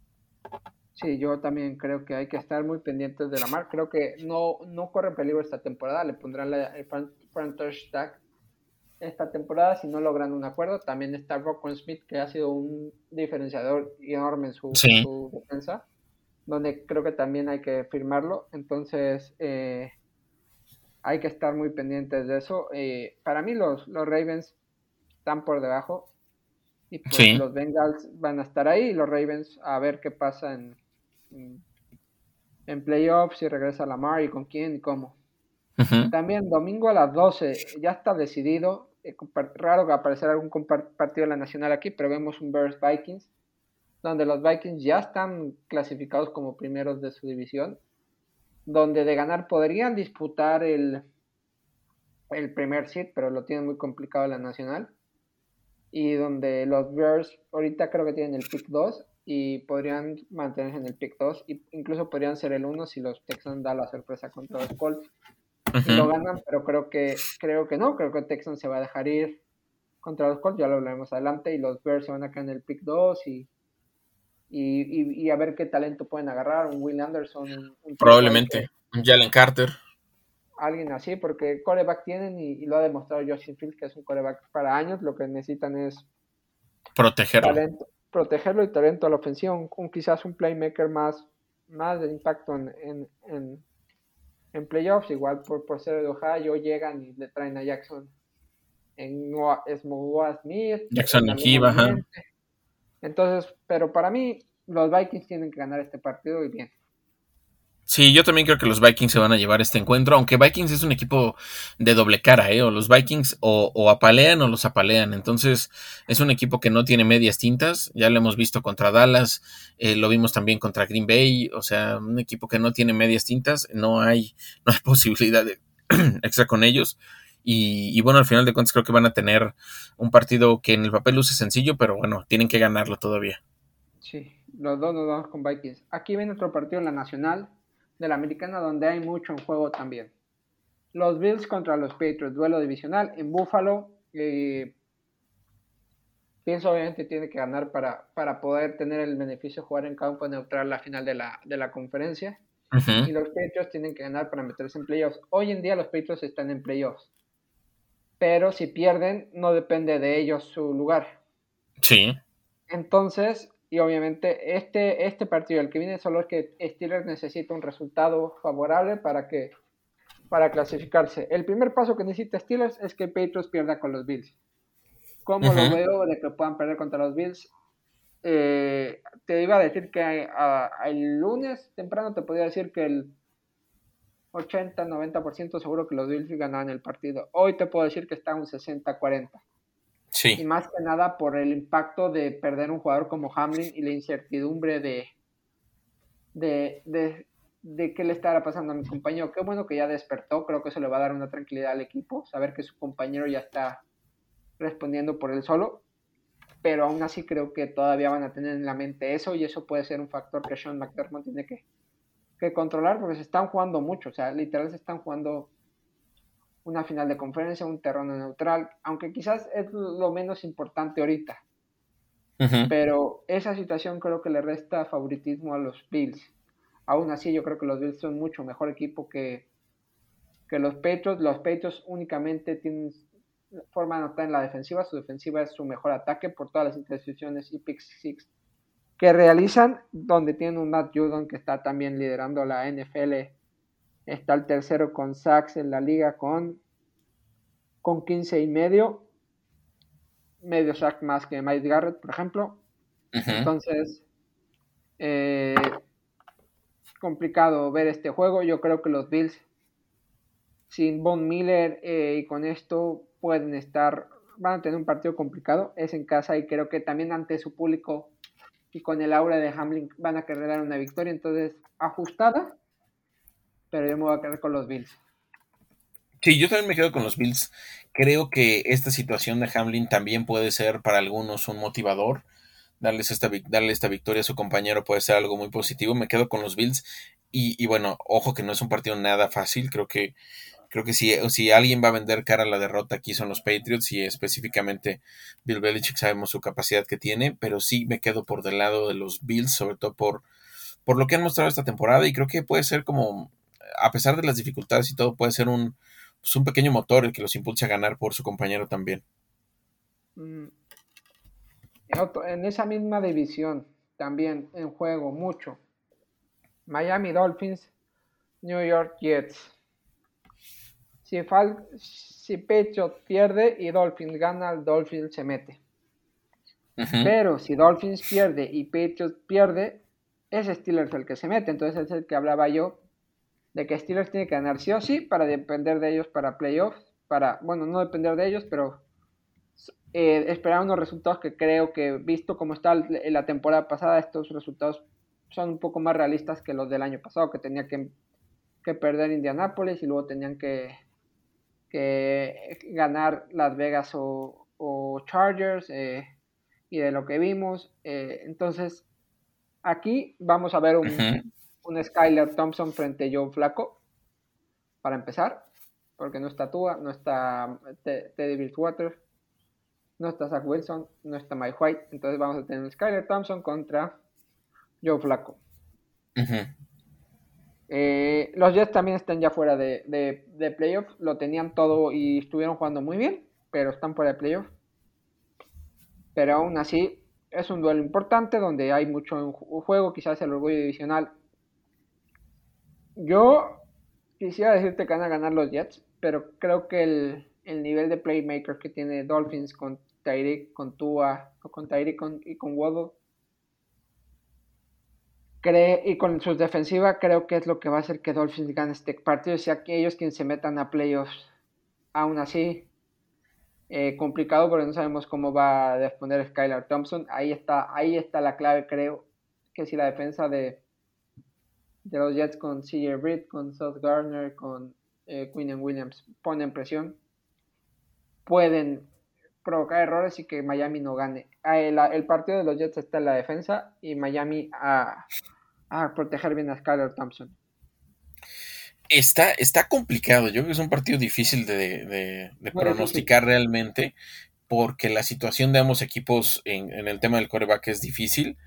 Sí, yo también creo que hay que estar muy pendientes de Lamar. Creo que no, no corre peligro esta temporada. Le pondrán la, el front tag esta temporada si no logran un acuerdo. También está Rockwell Smith, que ha sido un diferenciador enorme en su, defensa, donde creo que también hay que firmarlo. Entonces, eh, hay que estar muy pendientes de eso. Eh, para mí, los, los Ravens están por debajo. Y pues los Bengals van a estar ahí. Y los Ravens a ver qué pasa en, en, playoffs, si regresa Lamar y con quién y cómo. También domingo a las 12, ya está decidido eh, raro que aparecerá algún partido de la Nacional aquí, pero vemos un Bears Vikings, donde los Vikings ya están clasificados como primeros de su división, donde de ganar podrían disputar el, el primer seed, pero lo tienen muy complicado la Nacional, y donde los Bears ahorita creo que tienen el pick 2 y podrían mantenerse en el pick 2, e incluso podrían ser el 1 si los Texans dan la sorpresa contra los Colts lo ganan, pero creo que, creo que no, creo que Texans se va a dejar ir contra los Colts, ya lo hablaremos adelante, y los Bears se van a quedar en el pick 2 y, y, a ver qué talento pueden agarrar, un Will Anderson. Probablemente, un Jalen Carter. Alguien así, porque coreback tienen y, lo ha demostrado Justin Fields que es un coreback para años, lo que necesitan es protegerlo. protegerlo y talento a la ofensiva, un, quizás un playmaker más, más de impacto en en playoffs, igual por, por ser de Ohio, llegan y le traen a Jackson en Noah Smith. Jackson aquí, baja. Entonces, pero para mí, los Vikings tienen que ganar este partido y bien. Sí, yo también creo que los Vikings se van a llevar este encuentro, aunque Vikings es un equipo de doble cara, ¿eh? O los Vikings o, apalean o los apalean. Entonces, es un equipo que no tiene medias tintas. Ya lo hemos visto contra Dallas, eh, lo vimos también contra Green Bay. O sea, un equipo que no tiene medias tintas. No hay, no hay posibilidad de extra con ellos. Y, y, bueno, al final de cuentas creo que van a tener un partido que en el papel luce sencillo, pero bueno, tienen que ganarlo todavía. Sí, los dos nos vamos con Vikings. Aquí viene otro partido en la Nacional de la americana donde hay mucho en juego también. Los Bills contra los Patriots, duelo divisional en Buffalo. Eh, pienso obviamente tiene que ganar para, para poder tener el beneficio de jugar en campo neutral la final de la, de la conferencia. Y los Patriots tienen que ganar para meterse en playoffs. Hoy en día los Patriots están en playoffs. Pero si pierden, no depende de ellos su lugar. Sí. Entonces, y obviamente este, este partido, el que viene, solo es que Steelers necesita un resultado favorable para, que, para clasificarse. El primer paso que necesita Steelers es que Patriots pierda con los Bills. ¿Cómo lo veo de que puedan perder contra los Bills? Eh, te iba a decir que el lunes temprano te podía decir que el 80-90% seguro que los Bills ganaban el partido. Hoy te puedo decir que está un 60-40. Y más que nada por el impacto de perder un jugador como Hamlin y la incertidumbre de, de, de, qué le estará pasando a mi compañero. Qué bueno que ya despertó, creo que eso le va a dar una tranquilidad al equipo, saber que su compañero ya está respondiendo por él solo. Pero aún así creo que todavía van a tener en la mente eso y eso puede ser un factor que Sean McDermott tiene que, que controlar porque se están jugando mucho, o sea, literal se están jugando una final de conferencia, un terreno neutral, aunque quizás es lo menos importante ahorita. Pero esa situación creo que le resta favoritismo a los Bills. Aún así, yo creo que los Bills son mucho mejor equipo que, que los Patriots. Los Patriots únicamente tienen forma de anotar en la defensiva. Su defensiva es su mejor ataque por todas las intercepciones y pick six que realizan, donde tienen un Matt Judon que está también liderando la NFL Está el tercero con sacks en la liga con con 15 y medio, medio sack más que Mike Garrett, por ejemplo. Entonces, eh, complicado ver este juego. Yo creo que los Bills, sin Von Miller eh, y con esto, pueden estar, van a tener un partido complicado. Es en casa y creo que también ante su público y con el aura de Hamlin van a querer dar una victoria. Entonces, ajustada, pero yo me voy a quedar con los Bills. Sí, yo también me quedo con los Bills. Creo que esta situación de Hamlin también puede ser para algunos un motivador. Darles esta, darle esta victoria a su compañero puede ser algo muy positivo. Me quedo con los Bills. Y, bueno, ojo que no es un partido nada fácil. Creo que, creo que si, si alguien va a vender cara a la derrota aquí son los Patriots y específicamente Bill Belichick sabemos su capacidad que tiene. Pero sí me quedo por del lado de los Bills, sobre todo por, por lo que han mostrado esta temporada. Y creo que puede ser como, a pesar de las dificultades y todo, puede ser un pues, un pequeño motor el que los impulse a ganar por su compañero también. Mm. En esa misma división, también en juego mucho. Miami Dolphins, New York Jets. Si, Fal si Patriot pierde y Dolphins gana, el Dolphins se mete. Pero si Dolphins pierde y Patriots pierde, es Steelers el que se mete. Entonces es el que hablaba yo de que Steelers tiene que ganar sí o sí para depender de ellos para playoffs, para, bueno, no depender de ellos, pero eh, esperar unos resultados que creo que, visto como está la temporada pasada, estos resultados son un poco más realistas que los del año pasado, que tenía que, perder Indianapolis y luego tenían que, que ganar Las Vegas o, Chargers, eh, y de lo que vimos. Eh, entonces, aquí vamos a ver un, un Skyler Thompson frente a Joe Flaco, para empezar, porque no está Tua, no está Teddy Bridgewater, no está Zach Wilson, no está Mike White, entonces vamos a tener un Skyler Thompson contra Joe Flaco. Eh, los Jets también están ya fuera de, de, playoff, lo tenían todo y estuvieron jugando muy bien, pero están fuera de playoff. Pero aún así, es un duelo importante donde hay mucho en juego, quizás el orgullo divisional yo quisiera decirte que van a ganar los Jets, pero creo que el, nivel de playmaker que tiene Dolphins con Tyreek, con Tua, con Tyreek y con Waddle, y con sus defensivas, creo que es lo que va a hacer que Dolphins gane este partido, sea que ellos quienes se metan a playoffs. Aún así, eh, complicado porque no sabemos cómo va a responder Skylar Thompson. Ahí está, ahí está la clave, creo, que si la defensa de, de los Jets con CJ Britt, con South Gardner, con eh, Quinn Williams ponen presión, pueden provocar errores y que Miami no gane. Ah, el, partido de los Jets está en la defensa y Miami a, proteger bien a Skyler Thompson. Está, está complicado, yo creo que es un partido difícil de, pronosticar realmente, porque la situación de ambos equipos en, el tema del coreback es difícil.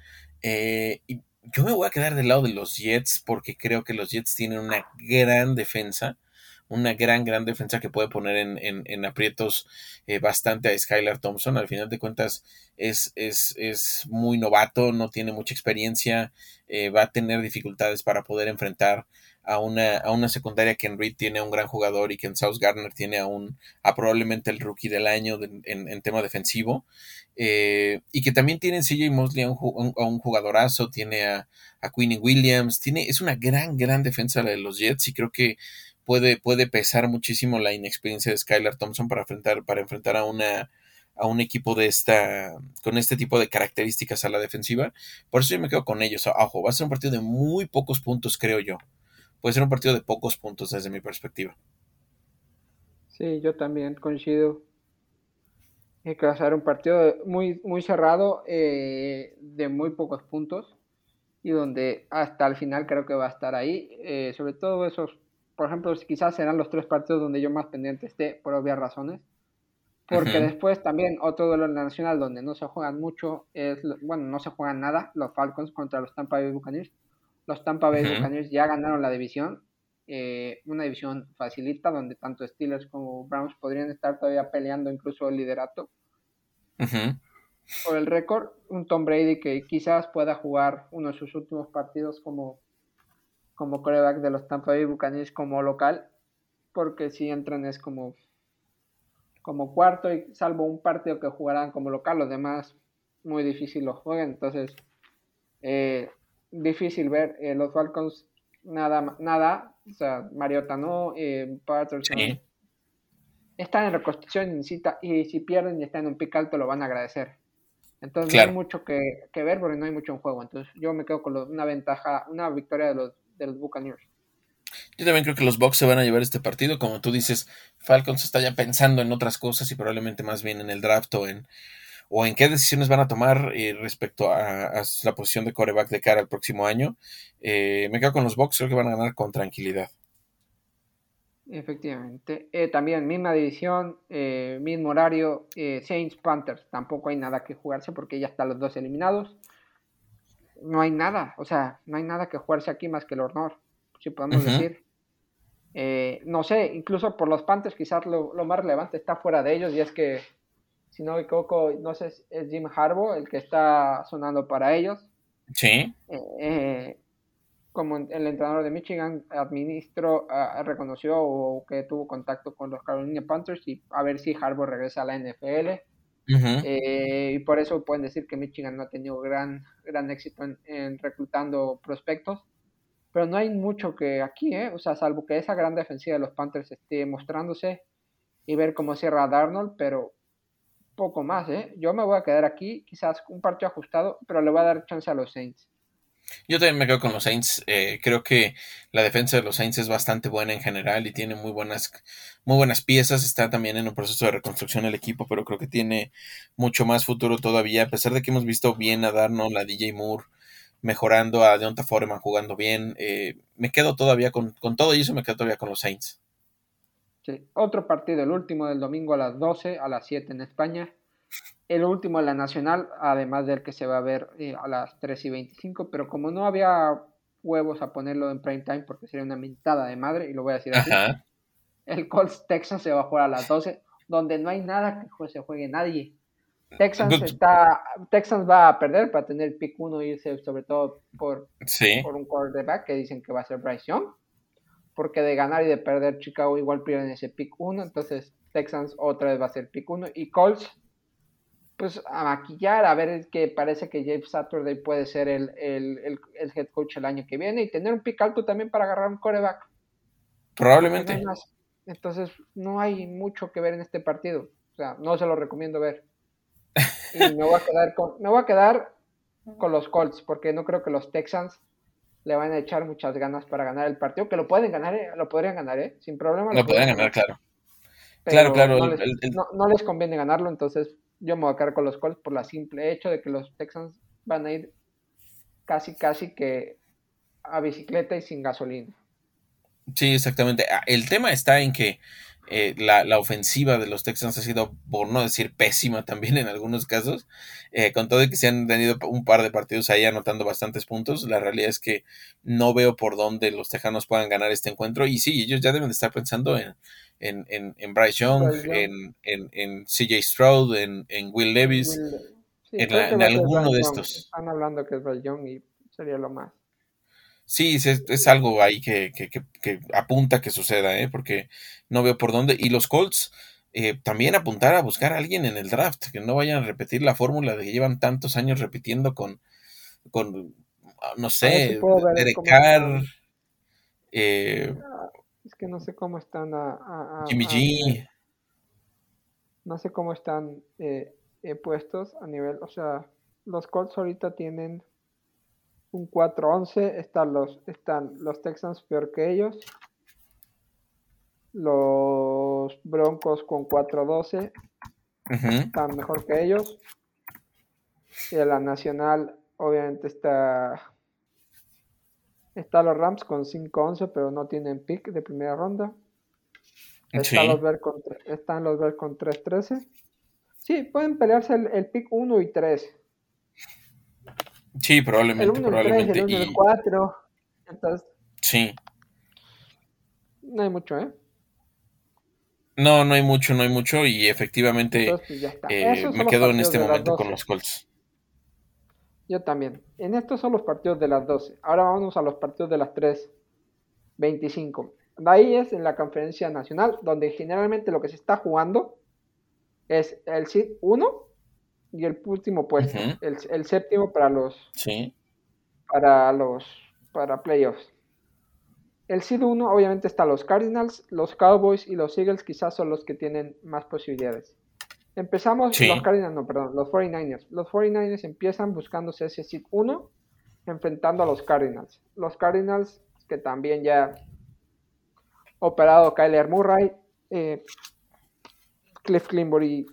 Eh, y yo me voy a quedar del lado de los Jets porque creo que los Jets tienen una gran defensa, una gran, gran defensa que puede poner en, aprietos eh, bastante a Skylar Thompson. Al final de cuentas es, es, es muy novato, no tiene mucha experiencia, eh, va a tener dificultades para poder enfrentar a una, a una secundaria que en Reed tiene un gran jugador y que en South Gardner tiene a, un, a probablemente el rookie del año en, tema defensivo. Eh, y que también tiene en CJ Mosley a un, un, jugadorazo, tiene a, a Queenie Williams, tiene, es una gran, gran defensa la de los Jets y creo que puede, puede pesar muchísimo la inexperiencia de Skylar Thompson para enfrentar, para enfrentar a una a un equipo de esta, con este tipo de características a la defensiva. Por eso yo me quedo con ellos. Ojo, va a ser un partido de muy pocos puntos, creo yo puede ser un partido de pocos puntos desde mi perspectiva. Sí, yo también coincido. que va a ser un partido muy, muy cerrado, eh, de muy pocos puntos, y donde hasta el final creo que va a estar ahí. Eh, sobre todo esos, por ejemplo, quizás serán los tres partidos donde yo más pendiente esté, por obvias razones. Porque después también otro duelo nacional donde no se juegan mucho, es, bueno, no se juegan nada, los Falcons contra los Tampa Bay Buccaneers los Tampa Bay Buccaneers ya ganaron la división, eh, una división facilita donde tanto Steelers como Browns podrían estar todavía peleando incluso el liderato. Por el récord, un Tom Brady que quizás pueda jugar uno de sus últimos partidos como, como coreback de los Tampa Bay Buccaneers como local, porque si entran es como como cuarto y salvo un partido que jugarán como local, los demás muy difícil lo jueguen. Entonces, eh, difícil ver eh, los Falcons nada, nada. O sea, Mariota no, eh, Patterson están en reconstrucción y, y si pierden y están en un pick alto lo van a agradecer. Entonces no hay mucho que, ver porque no hay mucho en juego. Entonces yo me quedo con una ventaja, una victoria de los, de los Buccaneers. Yo también creo que los Bucks se van a llevar este partido. Como tú dices, Falcons está ya pensando en otras cosas y probablemente más bien en el draft o en, o en qué decisiones van a tomar eh, respecto a, la posición de coreback de cara al próximo año. Eh, me quedo con los Bucks, creo que van a ganar con tranquilidad. Efectivamente. Eh, también misma división, mismo horario, Saints Panthers. Tampoco hay nada que jugarse porque ya están los dos eliminados. No hay nada, o sea, no hay nada que jugarse aquí más que el honor, si podemos decir. no sé, incluso por los Panthers quizás lo, lo, más relevante está fuera de ellos y es que si no me equivoco, no sé, es Jim Harbaugh el que está sonando para ellos. Sí. Eh, eh, como el entrenador de Michigan administró, uh, reconoció o que tuvo contacto con los Carolina Panthers y a ver si Harbaugh regresa a la NFL. Eh, y por eso pueden decir que Michigan no ha tenido gran, gran éxito en, reclutando prospectos. Pero no hay mucho que aquí, ¿eh? O sea, salvo que esa gran defensiva de los Panthers esté mostrándose y ver cómo cierra Darnold, pero poco más, ¿eh? Yo me voy a quedar aquí, quizás un partido ajustado, pero le voy a dar chance a los Saints. Yo también me quedo con los Saints. Eh, creo que la defensa de los Saints es bastante buena en general y tiene muy buenas, muy buenas piezas. Está también en un proceso de reconstrucción el equipo, pero creo que tiene mucho más futuro todavía. A pesar de que hemos visto bien a Darnold, a DJ Moore mejorando, a Deonta Foreman jugando bien, eh, me quedo todavía con, con todo y eso me quedo todavía con los Saints. Otro partido, el último del domingo a las 12, a las 7 en España. El último de la Nacional, además del que se va a ver eh, a las 3 y 25, pero como no había huevos a ponerlo en prime time porque sería una mintada de madre, y lo voy a decir así, el Colts Texas se va a jugar a las 12, donde no hay nada que se juegue nadie. Texans, está, Texans va a perder para tener pick 1 y irse sobre todo por, por un quarterback que dicen que va a ser Bryce Young porque de ganar y de perder Chicago igual pierden ese pick 1, entonces Texans otra vez va a ser pick 1 y Colts pues a maquillar, a ver que parece que Jeff Saturday puede ser el, head coach el año que viene y tener un pick alto también para agarrar un coreback. Probablemente. Entonces no hay mucho que ver en este partido, o sea, no se lo recomiendo ver. Y me voy a quedar con, me voy a quedar con los Colts porque no creo que los Texans le van a echar muchas ganas para ganar el partido, que lo pueden ganar, eh, lo podrían ganar, ¿eh? sin problema. Lo, podrían ganar, claro. claro, claro. No les, conviene ganarlo, entonces yo me voy a quedar con los Colts por la simple hecho de que los Texans van a ir casi, casi que a bicicleta y sin gasolina. Sí, exactamente. Ah, el tema está en que eh, la, ofensiva de los Texans ha sido, por no decir pésima también en algunos casos, eh, con todo y que se han tenido un par de partidos ahí anotando bastantes puntos, la realidad es que no veo por dónde los Tejanos puedan ganar este encuentro. Y sí, ellos ya deben de estar pensando en, en, en, Bryce Young, en, en, CJ Stroud, en, Will Levis, en, alguno de estos. Están hablando que es Bryce Young y sería lo más. Sí, es, algo ahí que, que, que, apunta que suceda, ¿eh? porque no veo por dónde. Y los Colts eh, también apuntar a buscar a alguien en el draft, que no vayan a repetir la fórmula de que llevan tantos años repitiendo con, con no sé, Derek Carr. Eh, ah, es que no sé cómo están a, Jimmy G. No sé cómo están eh, puestos a nivel, o sea, los Colts ahorita tienen un 4-11. Están los, están los Texans peor que ellos. Los Broncos con 4-12 están mejor que ellos. Y la Nacional, obviamente, está. Está los Rams con 5-11, pero no tienen pick de primera ronda. Están los Bears están con 3-13. Sí, pueden pelearse el, el pick 1 y 3. Sí, probablemente. El 1, probablemente. el 3, el 4. Entonces. Sí. No hay mucho, ¿eh? No, no hay mucho, no hay mucho. Y efectivamente pues, eh, me quedo en este momento con los Colts. Yo también. En estos son los partidos de las 12. Ahora vamos a los partidos de las 3.25. De ahí es en la conferencia nacional, donde generalmente lo que se está jugando es el seed 1 y el último puesto, el, séptimo para los sí. para los para playoffs. El seed 1 obviamente está los Cardinals, los Cowboys y los Eagles quizás son los que tienen más posibilidades. Empezamos los Cardinals, no, perdón, los 49ers. Los 49ers empiezan buscándose ese seed 1 enfrentando a los Cardinals. Los Cardinals que también ya operado Kyler Murray, eh, Cliff Climbury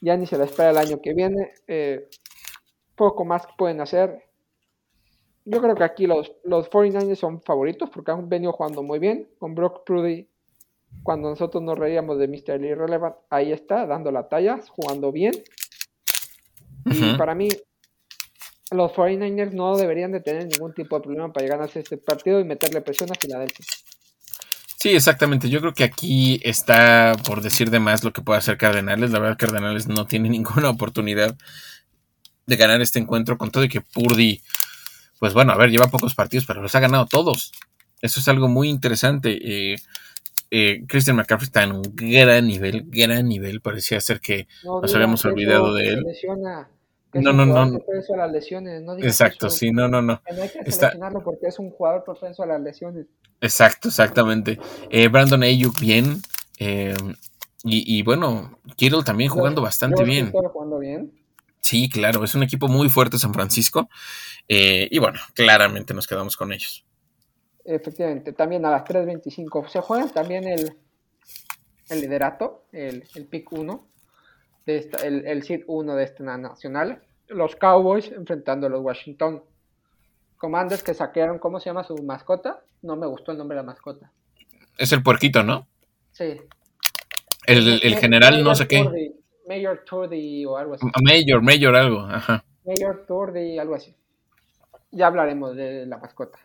ya ni se la espera el año que viene. Eh, poco más que pueden hacer. Yo creo que aquí los, los 49ers son favoritos porque han venido jugando muy bien. Con Brock Prudy, cuando nosotros nos reíamos de Mr. Irrelevant, ahí está, dando la talla, jugando bien. Y para mí, los 49ers no deberían de tener ningún tipo de problema para llegar a este partido y meterle presión a Filadelfia. Sí, exactamente. Yo creo que aquí está por decir de más lo que puede hacer Cardenales. La verdad, Cardenales no tiene ninguna oportunidad de ganar este encuentro con todo y que Purdy, pues bueno, a ver, lleva pocos partidos, pero los ha ganado todos. Eso es algo muy interesante. Eh, eh, Christian McCaffrey está en un gran nivel, gran nivel. Parecía ser que nos habíamos olvidado de él no, no, no. Propenso a las lesiones. No Exacto, sí, no, no, no. No hay que seleccionarlo porque es un jugador propenso a las lesiones. Exacto, exactamente. Eh, Brandon Ayuk bien. Eh, y, y, bueno, Kittle también jugando bastante bien. jugando bien. Sí, claro, es un equipo muy fuerte San Francisco. Eh, y bueno, claramente nos quedamos con ellos. Efectivamente, también a las 3.25 se juega también el, el liderato, el, el pick 1 el, el seed 1 de esta nacional. Los Cowboys enfrentando a los Washington Commanders que saquearon, ¿cómo se llama su mascota? No me gustó el nombre de la mascota. Es el puerquito, ¿no? Sí. El, el general no sé qué. Mayor Turdy o algo así. Mayor, Mayor algo, ajá. Mayor Turdy, algo así. Ya hablaremos de la mascota.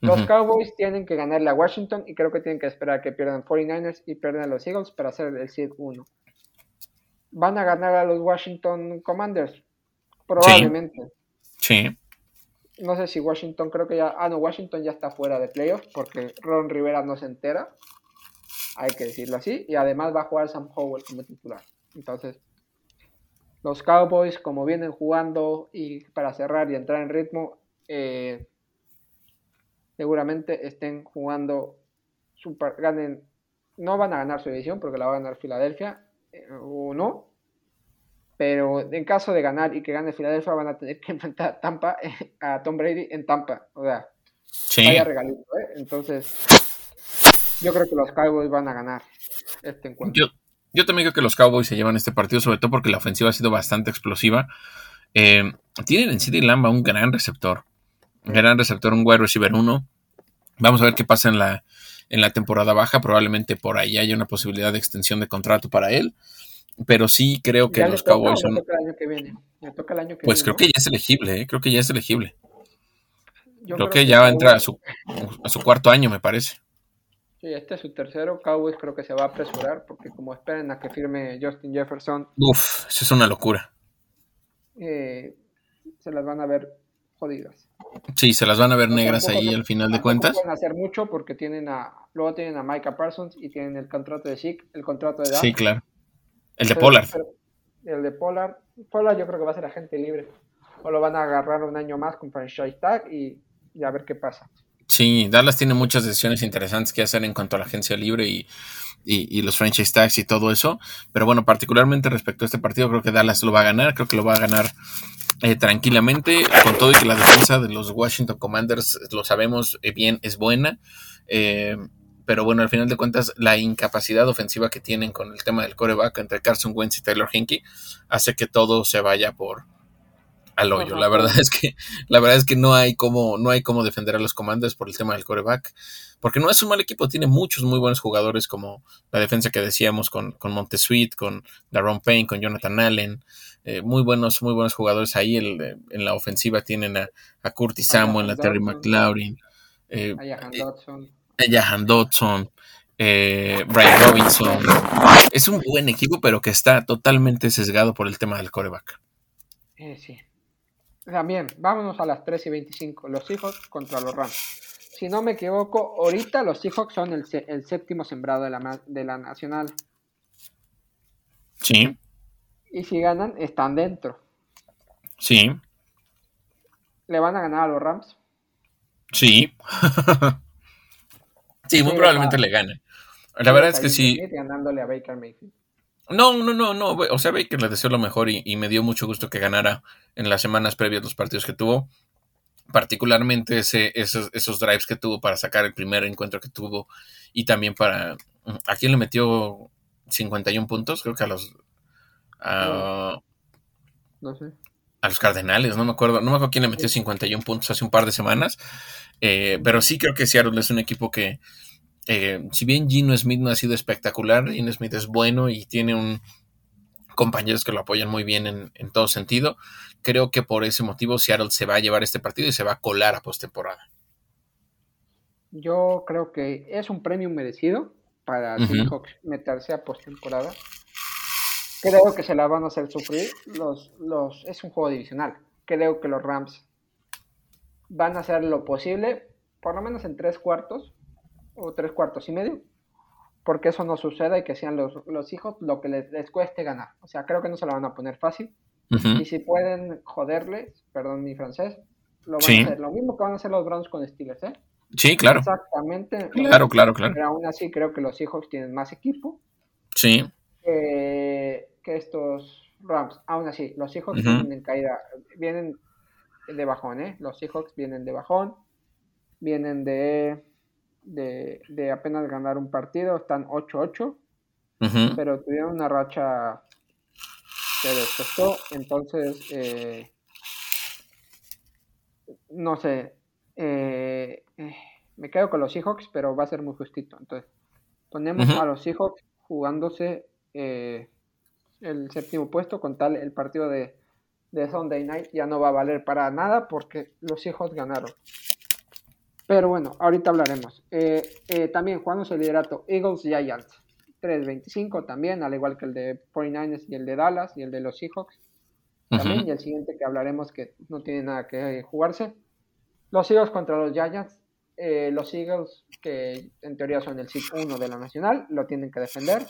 Los Cowboys tienen que ganarle a Washington y creo que tienen que esperar a que pierdan 49ers y pierdan a los Eagles para hacer el seed 1 van a ganar a los Washington Commanders. Probablemente. Sí. No sé si Washington, creo que ya. Ah, no, Washington ya está fuera de playoffs porque Ron Rivera no se entera. Hay que decirlo así. Y además va a jugar Sam Howell como titular. Entonces, los Cowboys, como vienen jugando y para cerrar y entrar en ritmo, eh, seguramente estén jugando super, ganen, no van a ganar su división porque la va a ganar Filadelfia, o no. Pero en caso de ganar y que gane Filadelfia, van a tener que enfrentar a Tampa, a Tom Brady en Tampa. O sea, vaya regalito, ¿eh? Entonces, yo creo que los Cowboys van a ganar este encuentro. Yo, también creo que los Cowboys se llevan este partido, sobre todo porque la ofensiva ha sido bastante explosiva. Eh, tienen en City Lamba un gran receptor. Un gran receptor, un wide receiver 1. Vamos a ver qué pasa en la, en la temporada baja. Probablemente por ahí haya una posibilidad de extensión de contrato para él. Pero sí creo que los Cowboys son. pues creo que ya es elegible, ¿eh? creo que ya es elegible. creo, que, ya va a entrar a su, a su cuarto año, me parece. Sí, este es su tercero. Cowboys creo que se va a apresurar porque como esperan a que firme Justin Jefferson. Uf, eso es una locura. Eh, se las van a ver jodidas. Sí, se las van a ver negras ahí al final de cuentas. pueden hacer mucho porque tienen a, luego tienen a Micah Parsons y tienen el contrato de Chic, el contrato de Sí, claro. El de Pollard. el de Pollard. Pollard yo creo que va a ser agente libre. O lo van a agarrar un año más con franchise tag y, y a ver qué pasa. Sí, Dallas tiene muchas decisiones interesantes que hacer en cuanto a la agencia libre y, y, los franchise tags y todo eso. Pero bueno, particularmente respecto a este partido, creo que Dallas lo va a ganar. Creo que lo va a ganar eh, tranquilamente, con todo y que la defensa de los Washington Commanders, lo sabemos eh, bien, es buena. Eh, pero bueno, al final de cuentas, la incapacidad ofensiva que tienen con el tema del coreback entre Carson Wentz y Taylor Hinkie hace que todo se vaya por, al hoyo. La verdad es que, la verdad es que no hay como, no hay cómo defender a los Commanders por el tema del coreback. Porque no es un mal equipo, tiene muchos muy buenos jugadores, como la defensa que decíamos con, con Montesuit, con Daron Payne, con Jonathan Allen. Eh, muy buenos, muy buenos jugadores ahí. en la ofensiva tienen a, Curtis Samuel, a Terry McLaurin, eh, a Jahan Dodson, a Dodson eh, Brian Robinson. Es un buen equipo, pero que está totalmente sesgado por el tema del coreback. sí. También, vámonos a las 3 y 25. Los Seahawks contra los Rams. Si no me equivoco, ahorita los Seahawks son el, séptimo sembrado de la, de la Nacional. Sí. Y si ganan, están dentro. Sí. ¿Le van a ganar a los Rams? Sí. sí, muy probablemente le gane. La verdad es que sí. Ganándole a Baker Mayfield. No, no, no, no. O sea, Baker le deseo lo mejor y, me dio mucho gusto que ganara en las semanas previas los partidos que tuvo. Particularmente ese, esos, esos drives que tuvo para sacar el primer encuentro que tuvo y también para. ¿A quién le metió 51 puntos? Creo que a los. no sé a los Cardenales, no me acuerdo, no me acuerdo quién le metió 51 puntos hace un par de semanas, eh, pero sí creo que Seattle es un equipo que, eh, si bien Gino Smith no ha sido espectacular, Gino Smith es bueno y tiene un compañeros que lo apoyan muy bien en, en, todo sentido, creo que por ese motivo Seattle se va a llevar este partido y se va a colar a postemporada. Yo creo que es un premio merecido para Seahawks meterse a postemporada Creo que se la van a hacer sufrir. Los, los, es un juego divisional. Creo que los Rams van a hacer lo posible, por lo menos en tres cuartos o tres cuartos y medio, porque eso no suceda y que sean los, los hijos lo que les, cueste ganar. O sea, creo que no se la van a poner fácil. Y si pueden joderles, perdón mi francés, lo van a hacer. Lo mismo que van a hacer los Browns con Steelers, ¿eh? Sí, claro. Exactamente. Claro, claro, claro. Pero aún así creo que los hijos tienen más equipo. Sí. Eh, que estos Rams. Aún así, los Seahawks vienen en caída, vienen de bajón, ¿eh? Los Seahawks vienen de bajón, vienen de, de, apenas ganar un partido, están 8-8, pero tuvieron una racha que les costó, entonces, eh, no sé, eh, eh, me quedo con los Seahawks, pero va a ser muy justito. Entonces, ponemos a los Seahawks jugándose el séptimo puesto con tal el partido de, Sunday Night ya no va a valer para nada porque los hijos ganaron. Pero bueno, ahorita hablaremos. Eh, eh, también jugamos el liderato Eagles Giants. 3-25 también, al igual que el de 49ers y el de Dallas y el de los Seahawks. También, y el siguiente que hablaremos que no tiene nada que jugarse. Los Eagles contra los Giants. Eh, los Eagles, que en teoría son el SIC 1 de la Nacional, lo tienen que defender.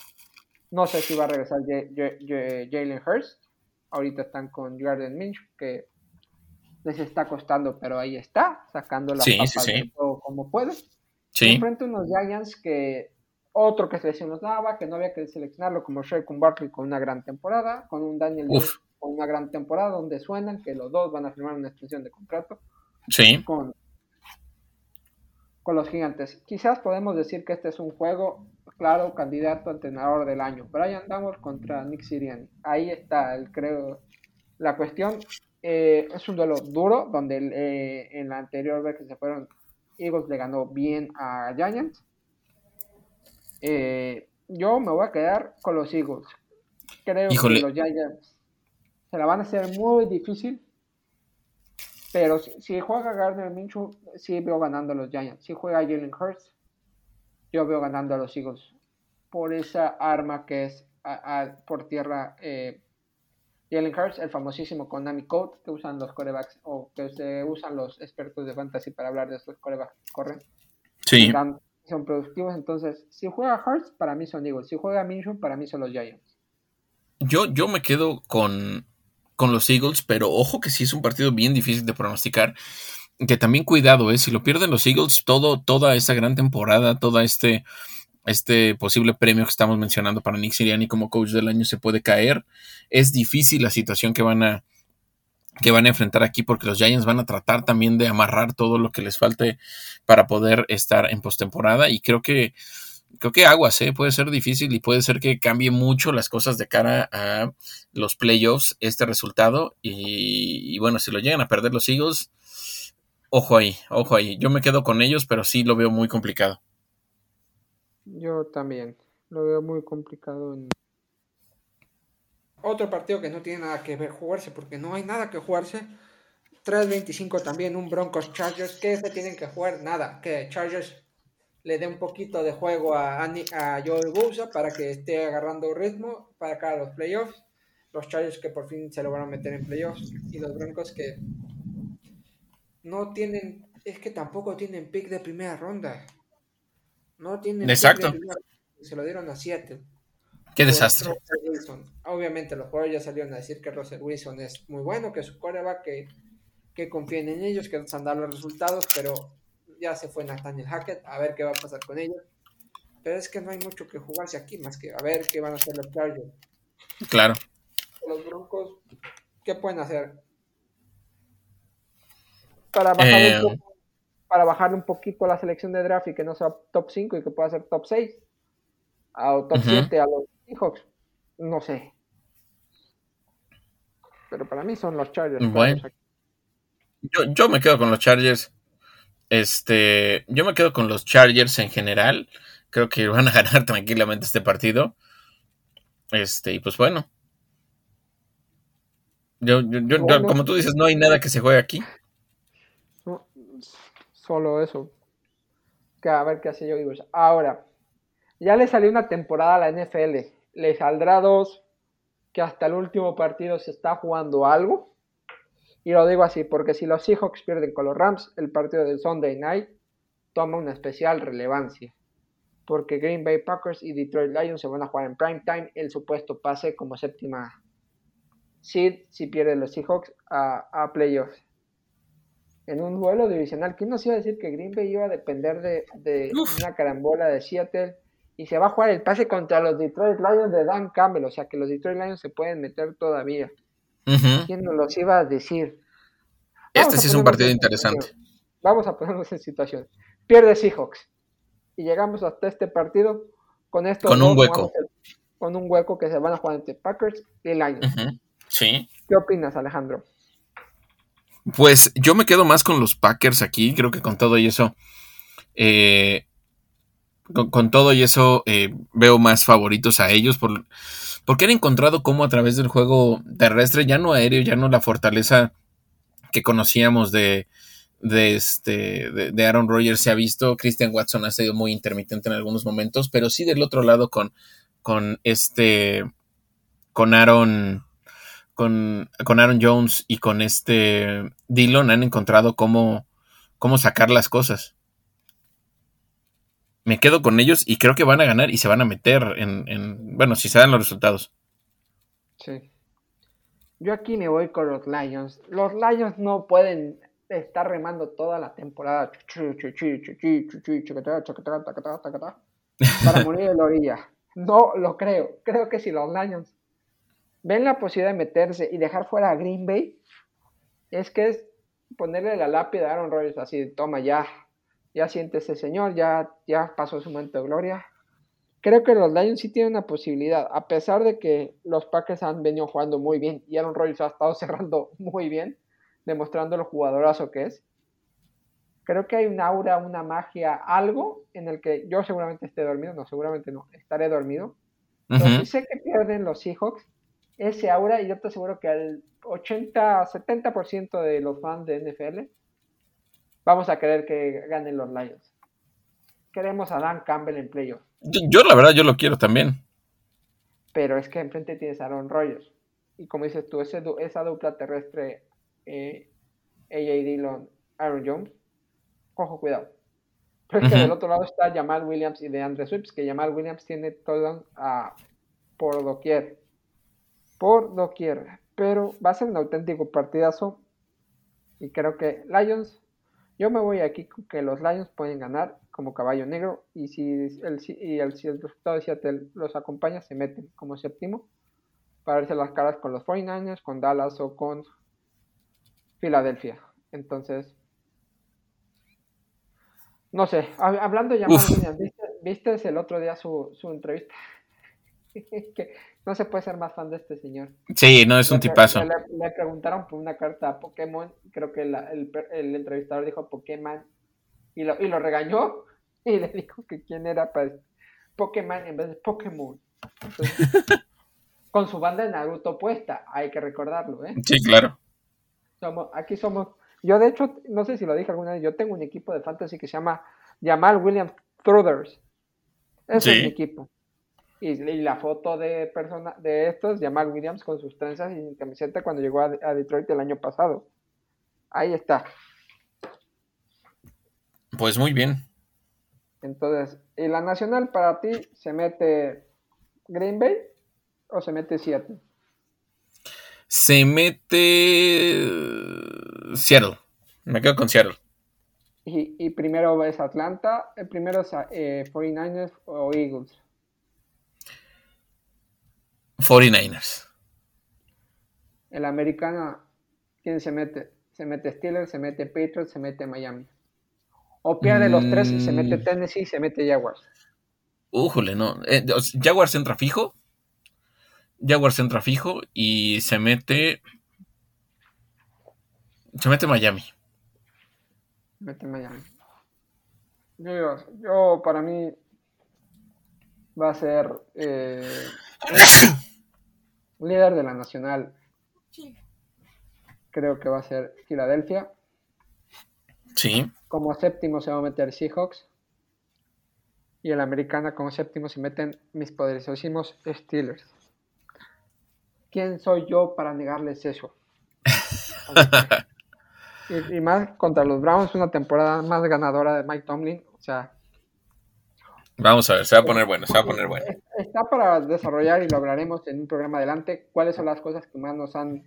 No sé si va a regresar Jalen Hurst. Ahorita están con Jordan Minch, que les está costando, pero ahí está, sacando la sí, como puede. Sí. Enfrente unos Giants que otro que se nos daba, que no había que seleccionarlo, como Shakun Barkley con una gran temporada, con un Daniel con una gran temporada, donde suenan que los dos van a firmar una extensión de contrato. Sí. Con, con los gigantes. Quizás podemos decir que este es un juego claro candidato a entrenador del año. Brian Damore contra Nick Sirianni. Ahí está, el, creo, la cuestión. Eh, es un duelo duro, donde eh, en la anterior vez que se fueron, Eagles le ganó bien a Giants. Eh, yo me voy a quedar con los Eagles. Creo que los Giants se la van a hacer muy difícil. Pero si, juega Gardner Minshew, sí veo ganando a los Giants. Si juega Jalen Hurts, yo veo ganando a los Eagles por esa arma que es por tierra eh, Jalen Hurts, el famosísimo Konami Code que usan los corebacks o que se usan los expertos de fantasy para hablar de estos corebacks que corren. Sí. son productivos, entonces si juega Hurts, para mí son Eagles. Si juega Minshew, para mí son los Giants. Yo, yo me quedo con, con los Eagles, pero ojo que sí es un partido bien difícil de pronosticar que también cuidado, ¿eh? si lo pierden los Eagles, todo, toda esa gran temporada, todo este, este posible premio que estamos mencionando para Nick Siriani como coach del año se puede caer. Es difícil la situación que van a que van a enfrentar aquí porque los Giants van a tratar también de amarrar todo lo que les falte para poder estar en postemporada y creo que creo que aguas, ¿eh? puede ser difícil y puede ser que cambie mucho las cosas de cara a los playoffs este resultado y, y bueno, si lo llegan a perder los Eagles, Ojo ahí, ojo ahí. Yo me quedo con ellos, pero sí lo veo muy complicado. Yo también. Lo veo muy complicado. Otro partido que no tiene nada que ver jugarse, porque no hay nada que jugarse. 3.25 también, un Broncos Chargers. ¿Qué se tienen que jugar? Nada. Que Chargers le dé un poquito de juego a, a Joel Bosa para que esté agarrando ritmo para cada los playoffs. Los Chargers que por fin se lo van a meter en playoffs. Y los Broncos que no tienen, es que tampoco tienen pick de primera ronda. No tienen Exacto. se lo dieron a Seattle. Qué desastre. Obviamente los jugadores ya salieron a decir que Russell Wilson es muy bueno, que su coreback, que, que confíen en ellos, que nos han dado los resultados, pero ya se fue Nathaniel Hackett, a ver qué va a pasar con ellos. Pero es que no hay mucho que jugarse aquí, más que a ver qué van a hacer los Chargers. Claro. Los Broncos, ¿qué pueden hacer? Para bajar, un eh, para bajar un poquito la selección de draft y que no sea top 5 y que pueda ser top 6 o top 7 a los Seahawks, no sé. Pero para mí son los Chargers. Yo, yo me quedo con los Chargers. Este, yo me quedo con los Chargers en general. Creo que van a ganar tranquilamente este partido. Este, y pues bueno. Yo, yo, como tú dices, no hay nada que se juegue aquí. Solo eso. Que a ver qué hace yo. Ahora, ya le salió una temporada a la NFL. Le saldrá dos. Que hasta el último partido se está jugando algo. Y lo digo así, porque si los Seahawks pierden con los Rams, el partido del Sunday Night toma una especial relevancia. Porque Green Bay Packers y Detroit Lions se van a jugar en prime time el supuesto pase como séptima seed si pierden los Seahawks a, a playoffs. En un duelo divisional, ¿quién nos iba a decir que Green Bay iba a depender de, de una carambola de Seattle? Y se va a jugar el pase contra los Detroit Lions de Dan Campbell, o sea que los Detroit Lions se pueden meter todavía. ¿Quién nos los iba a decir? este sí es un partido interesante. Vamos a ponernos en situación. Pierde Seahawks. Y llegamos hasta este partido con esto. Con un hueco. con un hueco que se van a jugar entre Packers y Lions. Sí. ¿Qué opinas, Alejandro? Pues yo me quedo más con los Packers aquí. Creo que con todo y eso. Eh, con, todo y eso eh, veo más favoritos a ellos por, porque han encontrado cómo a través del juego terrestre, ya no aéreo, ya no la fortaleza que conocíamos de, de, este, de, Aaron Rodgers se ha visto. Christian Watson ha sido muy intermitente en algunos momentos, pero sí del otro lado con, con este, con Aaron, con, con Aaron Jones y con este Dillon han encontrado cómo, cómo sacar las cosas. Me quedo con ellos y creo que van a ganar y se van a meter en, en bueno, si se dan los resultados. Sí. Yo aquí me voy con los Lions. Los Lions no pueden estar remando toda la temporada para morir en la orilla. No lo creo. Creo que si los Lions ven la posibilidad de meterse y dejar fuera a Green Bay, es que es ponerle la lápida a Aaron Rodgers así, toma ya, ya siente ese señor, ya, ya pasó su momento de gloria, creo que los Lions sí tienen una posibilidad, a pesar de que los Packers han venido jugando muy bien y Aaron Rodgers ha estado cerrando muy bien, demostrando lo jugadorazo que es. Creo que hay un aura, una magia, algo en el que yo seguramente esté dormido, no, seguramente no, estaré dormido. Pero si sé que pierden los Seahawks, ese aura, y yo te aseguro que al 80, 70% de los fans de NFL vamos a querer que ganen los Lions. Queremos a Dan Campbell en playoff. Yo, la verdad, yo lo quiero también. Pero es que enfrente tienes a Aaron Rodgers. Y como dices tú, ese, esa dupla terrestre, eh, AJ Dillon, Aaron Jones, ojo, cuidado. Pero es que del otro lado está Jamal Williams y de Andre Swift, que Jamal Williams tiene todo a, por doquier. Por doquier. Pero va a ser un auténtico partidazo. Y creo que Lions, yo me voy aquí con que los Lions pueden ganar como caballo negro y si el, y el, si el resultado de Seattle los acompaña, se meten como séptimo para verse las caras con los 49ers, con Dallas o con Filadelfia. Entonces, no sé, hablando ya más, ¿viste, el otro día su, su entrevista? que no se puede ser más fan de este señor. Sí, no es un tipazo. Le, preguntaron por una carta a Pokémon, creo que el, el, entrevistador dijo Pokémon y lo, y lo regañó y le dijo que quién era para Pokémon en vez de Pokémon. con su banda de Naruto puesta, hay que recordarlo, ¿eh? Sí, claro. Somos, aquí somos, yo de hecho, no sé si lo dije alguna vez, yo tengo un equipo de fantasy que se llama Jamal Williams Thruders. Ese es mi equipo. Y, la foto de persona de estos, Jamal Williams con sus trenzas y camiseta cuando llegó a Detroit el año pasado. Ahí está. Pues muy bien. Entonces, y la nacional para ti se mete Green Bay o se mete Seattle? Se mete Seattle. Me quedo con Seattle. Y, primero es Atlanta, el primero es eh, 49ers o Eagles. 49ers. El americano, ¿quién se mete? Se mete Steelers, se mete Patriots, se mete Miami. O pierde los tres y se mete mm. Tennessee y se mete Jaguars. Újole, no. Eh, Jaguars entra fijo. Jaguars entra fijo y se mete. Se mete Miami. Mete Miami. Yo, yo para mí va a ser eh, líder de la nacional. Creo que va a ser Filadelfia. Sí. Como séptimo se va a meter Seahawks. Y el americana como séptimo se meten mis poderosísimos Steelers. ¿Quién soy yo para negarles eso? y, más contra los Browns, una temporada más ganadora de Mike Tomlin. O sea. Vamos a ver, se va a poner bueno, se va a poner bueno. Está para desarrollar y lo hablaremos en un programa adelante. ¿Cuáles son las cosas que más nos han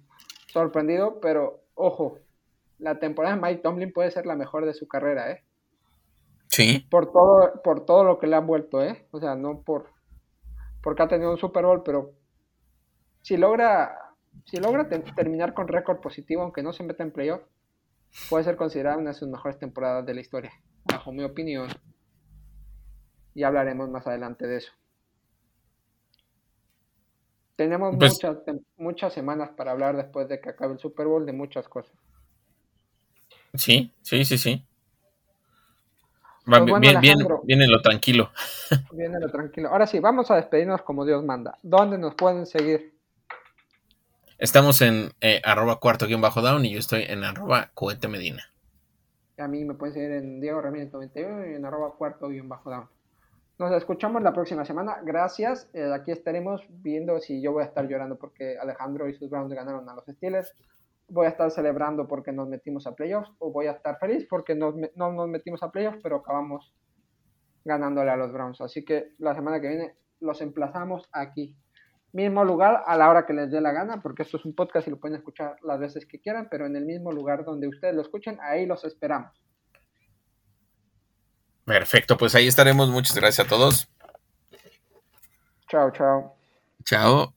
sorprendido? Pero ojo, la temporada de Mike Tomlin puede ser la mejor de su carrera, ¿eh? Sí. Por todo, por todo lo que le han vuelto, ¿eh? O sea, no por porque ha tenido un Super Bowl, pero si logra, si logra terminar con récord positivo, aunque no se meta en playoff, puede ser considerada una de sus mejores temporadas de la historia, bajo mi opinión. Y hablaremos más adelante de eso. Tenemos pues muchas, muchas semanas para hablar después de que acabe el Super Bowl de muchas cosas. Sí, sí, sí, sí. Pues bien, bien, viene lo tranquilo. Viene lo tranquilo. Ahora sí, vamos a despedirnos como Dios manda. ¿Dónde nos pueden seguir? Estamos en eh, arroba cuarto guion bajo down y yo estoy en arroba cohete medina. A mí me pueden seguir en Diego Ramírez 91 y en arroba cuarto guion bajo down. Nos escuchamos la próxima semana. Gracias. Eh, aquí estaremos viendo si yo voy a estar llorando porque Alejandro y sus Browns ganaron a los Steelers voy a estar celebrando porque nos metimos a playoffs o voy a estar feliz porque no nos metimos a playoffs, pero acabamos ganándole a los Browns. Así que la semana que viene los emplazamos aquí. Mismo lugar a la hora que les dé la gana, porque esto es un podcast y lo pueden escuchar las veces que quieran, pero en el mismo lugar donde ustedes lo escuchen, ahí los esperamos. Perfecto, pues ahí estaremos. Muchas gracias a todos. Chao, chao. Chao.